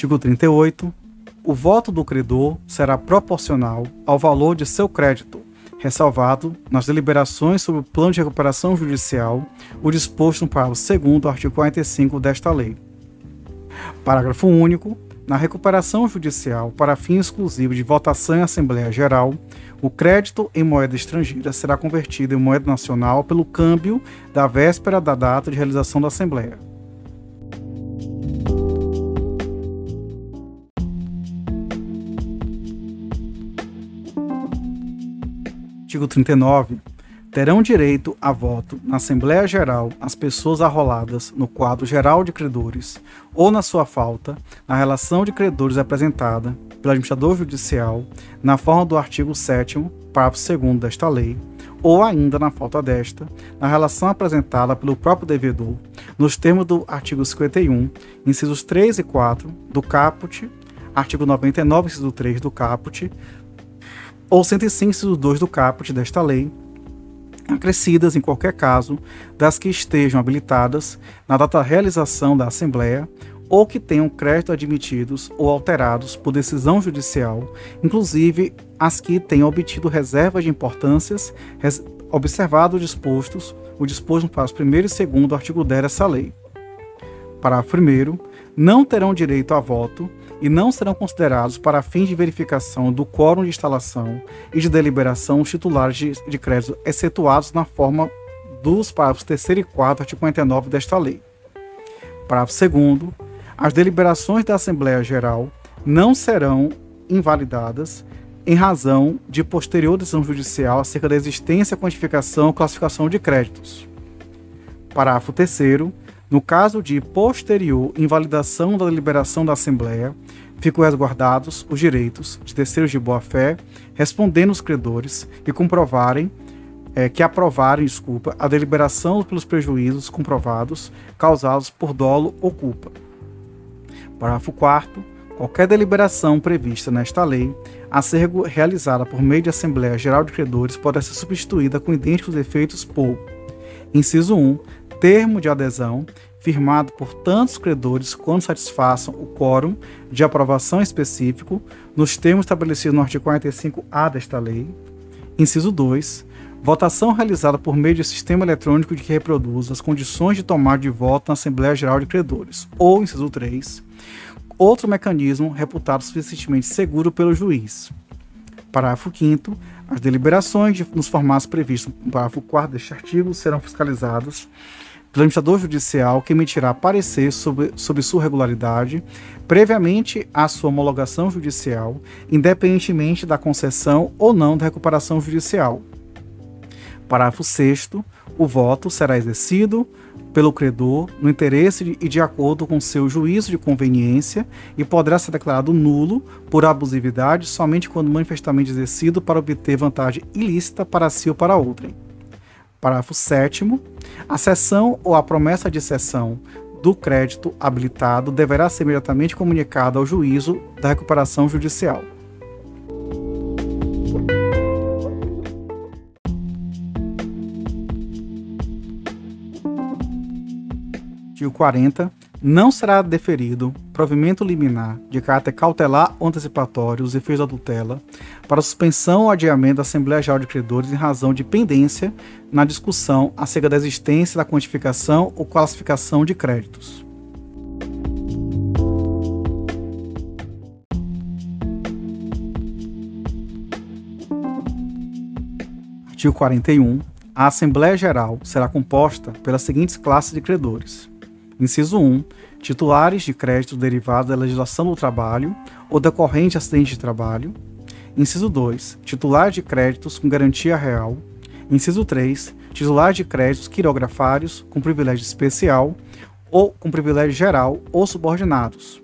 Artigo 38. O voto do credor será proporcional ao valor de seu crédito, ressalvado nas deliberações sobre o plano de recuperação judicial, o disposto no parágrafo 2 do artigo 45 desta lei. Parágrafo único. Na recuperação judicial, para fim exclusivo de votação em Assembleia Geral, o crédito em moeda estrangeira será convertido em moeda nacional pelo câmbio da véspera da data de realização da Assembleia. Artigo 39. Terão direito a voto na Assembleia Geral as pessoas arroladas no quadro geral de credores ou, na sua falta, na relação de credores apresentada pelo administrador judicial na forma do artigo 7, parágrafo 2 desta lei, ou ainda, na falta desta, na relação apresentada pelo próprio devedor, nos termos do artigo 51, incisos 3 e 4 do caput, artigo 99, inciso 3 do caput, ou 105, inciso 2 do caput desta lei, acrescidas, em qualquer caso, das que estejam habilitadas na data da realização da Assembleia ou que tenham crédito admitidos ou alterados por decisão judicial, inclusive as que tenham obtido reservas de importâncias, res, observado os dispostos, o disposto para os primeiro e segundo artigo 10 dessa lei. Parágrafo 1 não terão direito a voto e não serão considerados para fins de verificação do quórum de instalação e de deliberação os titulares de, de crédito excetuados na forma dos parágrafos 3 e 4 artigo 49 desta lei. Parágrafo 2 as deliberações da Assembleia Geral não serão invalidadas em razão de posterior decisão judicial acerca da existência, quantificação ou classificação de créditos. Parágrafo 3 no caso de posterior invalidação da deliberação da Assembleia, ficam resguardados os direitos de terceiros de boa-fé, respondendo os credores e comprovarem é, que aprovarem, desculpa, a deliberação pelos prejuízos comprovados causados por dolo ou culpa. Parágrafo 4 Qualquer deliberação prevista nesta lei, a ser realizada por meio de Assembleia Geral de Credores, pode ser substituída com idênticos efeitos por: inciso 1, termo de adesão firmado por tantos credores quando satisfaçam o quórum de aprovação específico nos termos estabelecidos no artigo 45-A desta lei. Inciso 2. Votação realizada por meio de sistema eletrônico de que reproduz as condições de tomar de voto na Assembleia Geral de Credores. Ou, inciso 3 outro mecanismo reputado suficientemente seguro pelo juiz. Parágrafo 5 as deliberações de, nos formatos previstos no parágrafo 4 deste artigo serão fiscalizadas pelo administrador judicial que emitirá parecer sobre, sobre sua regularidade previamente à sua homologação judicial, independentemente da concessão ou não da recuperação judicial. Parágrafo 6 o voto será exercido pelo credor no interesse e de acordo com seu juízo de conveniência e poderá ser declarado nulo por abusividade somente quando manifestamente exercido para obter vantagem ilícita para si ou para outrem. Parágrafo 7 a cessão ou a promessa de cessão do crédito habilitado deverá ser imediatamente comunicada ao juízo da recuperação judicial. artigo 40, não será deferido provimento liminar de caráter cautelar ou antecipatório os efeitos da tutela para suspensão ou adiamento da Assembleia Geral de Credores em razão de pendência na discussão acerca da existência da quantificação ou classificação de créditos. Artigo 41. A Assembleia Geral será composta pelas seguintes classes de credores: Inciso 1. Titulares de crédito derivados da legislação do trabalho ou decorrente de acidente de trabalho. Inciso 2. Titulares de créditos com garantia real. Inciso 3. Titulares de créditos quirografários com privilégio especial ou com privilégio geral ou subordinados.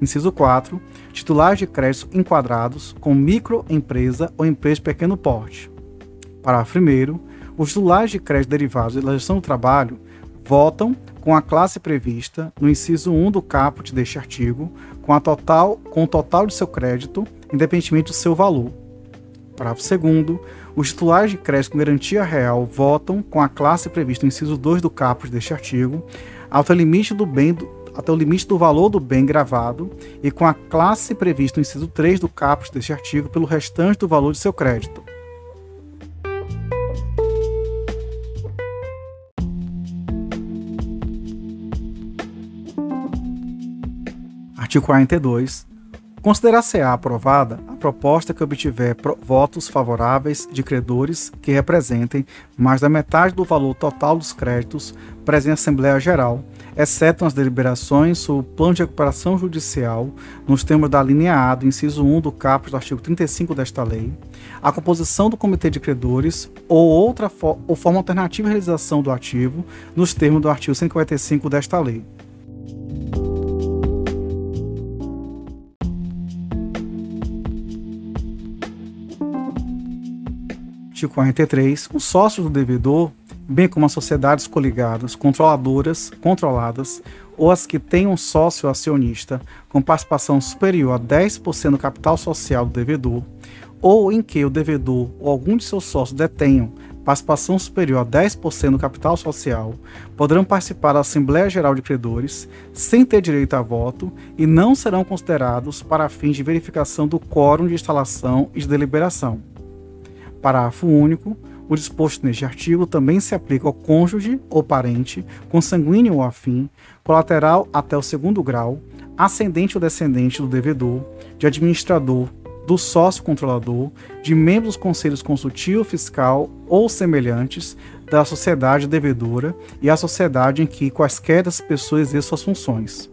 Inciso 4. Titulares de créditos enquadrados com microempresa ou empresa de pequeno porte. Parágrafo 1. Os titulares de crédito derivados da legislação do trabalho votam com a classe prevista no inciso 1 do caput deste artigo, com, a total, com o total de seu crédito, independentemente do seu valor. Parágrafo 2 os titulares de crédito com garantia real votam com a classe prevista no inciso 2 do caput deste artigo, até o limite do bem do, até o limite do valor do bem gravado e com a classe prevista no inciso 3 do caput deste artigo pelo restante do valor de seu crédito. Artigo 42. Considerar-se-á aprovada a proposta que obtiver votos favoráveis de credores que representem mais da metade do valor total dos créditos presentes em Assembleia Geral, exceto nas deliberações sobre o plano de recuperação judicial, nos termos da linha A do inciso 1 do caput do artigo 35 desta lei, a composição do comitê de credores ou outra fo ou forma alternativa de realização do ativo, nos termos do artigo 145 desta lei. Artigo 43, os sócios do devedor, bem como as sociedades coligadas, controladoras, controladas, ou as que tenham sócio acionista com participação superior a 10% do capital social do devedor, ou em que o devedor ou algum de seus sócios detenham participação superior a 10% do capital social poderão participar da Assembleia Geral de Credores sem ter direito a voto e não serão considerados para fins de verificação do quórum de instalação e de deliberação. Parágrafo único. O disposto neste artigo também se aplica ao cônjuge ou parente, consanguíneo ou afim, colateral até o segundo grau, ascendente ou descendente do devedor, de administrador, do sócio controlador, de membros dos conselhos consultivo fiscal ou semelhantes da sociedade devedora e a sociedade em que quaisquer das pessoas exerçam suas funções.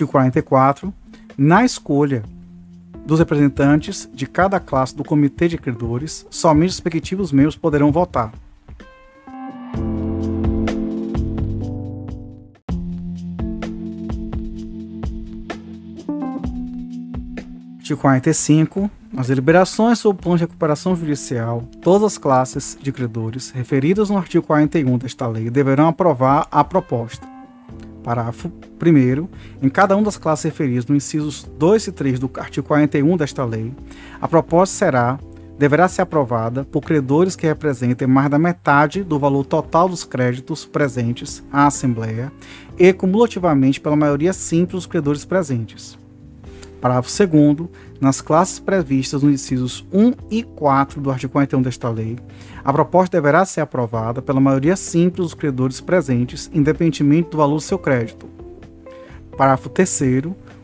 Artigo 44. Na escolha dos representantes de cada classe do Comitê de Credores, somente os respectivos membros poderão votar. Artigo 45. As deliberações sobre o plano de recuperação judicial, todas as classes de credores referidas no artigo 41 desta lei deverão aprovar a proposta. Parágrafo 1. Em cada uma das classes referidas no incisos 2 e 3 do artigo 41 desta lei, a proposta será deverá ser aprovada por credores que representem mais da metade do valor total dos créditos presentes à Assembleia e cumulativamente pela maioria simples dos credores presentes. Parágrafo 2 nas classes previstas nos incisos 1 e 4 do artigo 41 desta lei, a proposta deverá ser aprovada pela maioria simples dos credores presentes, independentemente do valor do seu crédito. Parágrafo 3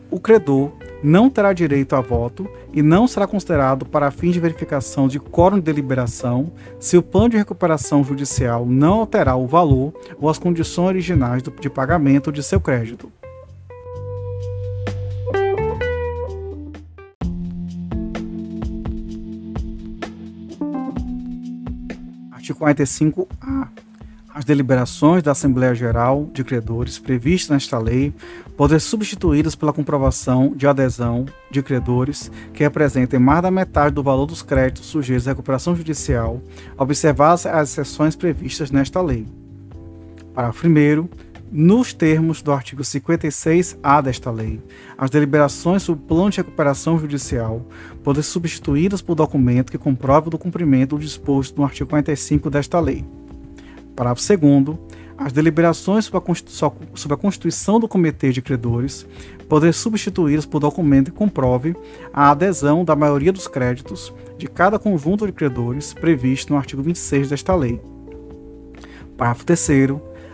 o credor não terá direito a voto e não será considerado para fins de verificação de quórum de deliberação se o plano de recuperação judicial não alterar o valor ou as condições originais de pagamento de seu crédito. Artigo 45-A. As deliberações da Assembleia Geral de Credores previstas nesta lei podem ser substituídas pela comprovação de adesão de credores que representem mais da metade do valor dos créditos sujeitos à recuperação judicial, observadas as exceções previstas nesta lei. Parágrafo 1 nos termos do artigo 56-A desta lei, as deliberações sobre o plano de recuperação judicial podem ser substituídas por documento que comprove o cumprimento do disposto no artigo 45 desta lei. Parágrafo 2 as deliberações sobre a, constituição do Comitê de Credores podem ser substituídas por documento que comprove a adesão da maioria dos créditos de cada conjunto de credores previsto no artigo 26 desta lei. Parágrafo 3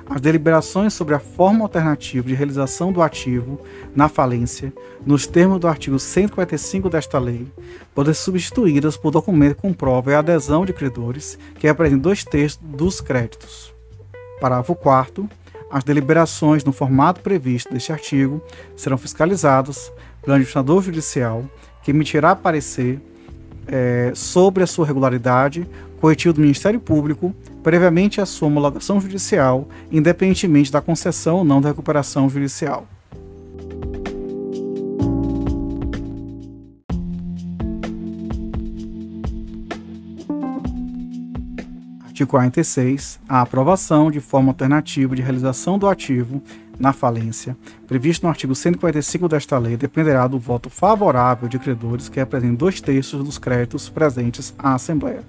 as deliberações sobre a forma alternativa de realização do ativo na falência, nos termos do artigo 145 desta lei, podem ser substituídas por documento que comprove a adesão de credores que apresentem dois terços dos créditos. Parágrafo 4 as deliberações no formato previsto deste artigo serão fiscalizadas pelo administrador judicial, que emitirá parecer é, sobre a sua regularidade, corretivo do Ministério Público, previamente a sua homologação judicial, independentemente da concessão ou não da recuperação judicial. Artigo 46. A aprovação de forma alternativa de realização do ativo na falência, previsto no artigo 145 desta lei, dependerá do voto favorável de credores que representem dois terços dos créditos presentes à Assembleia.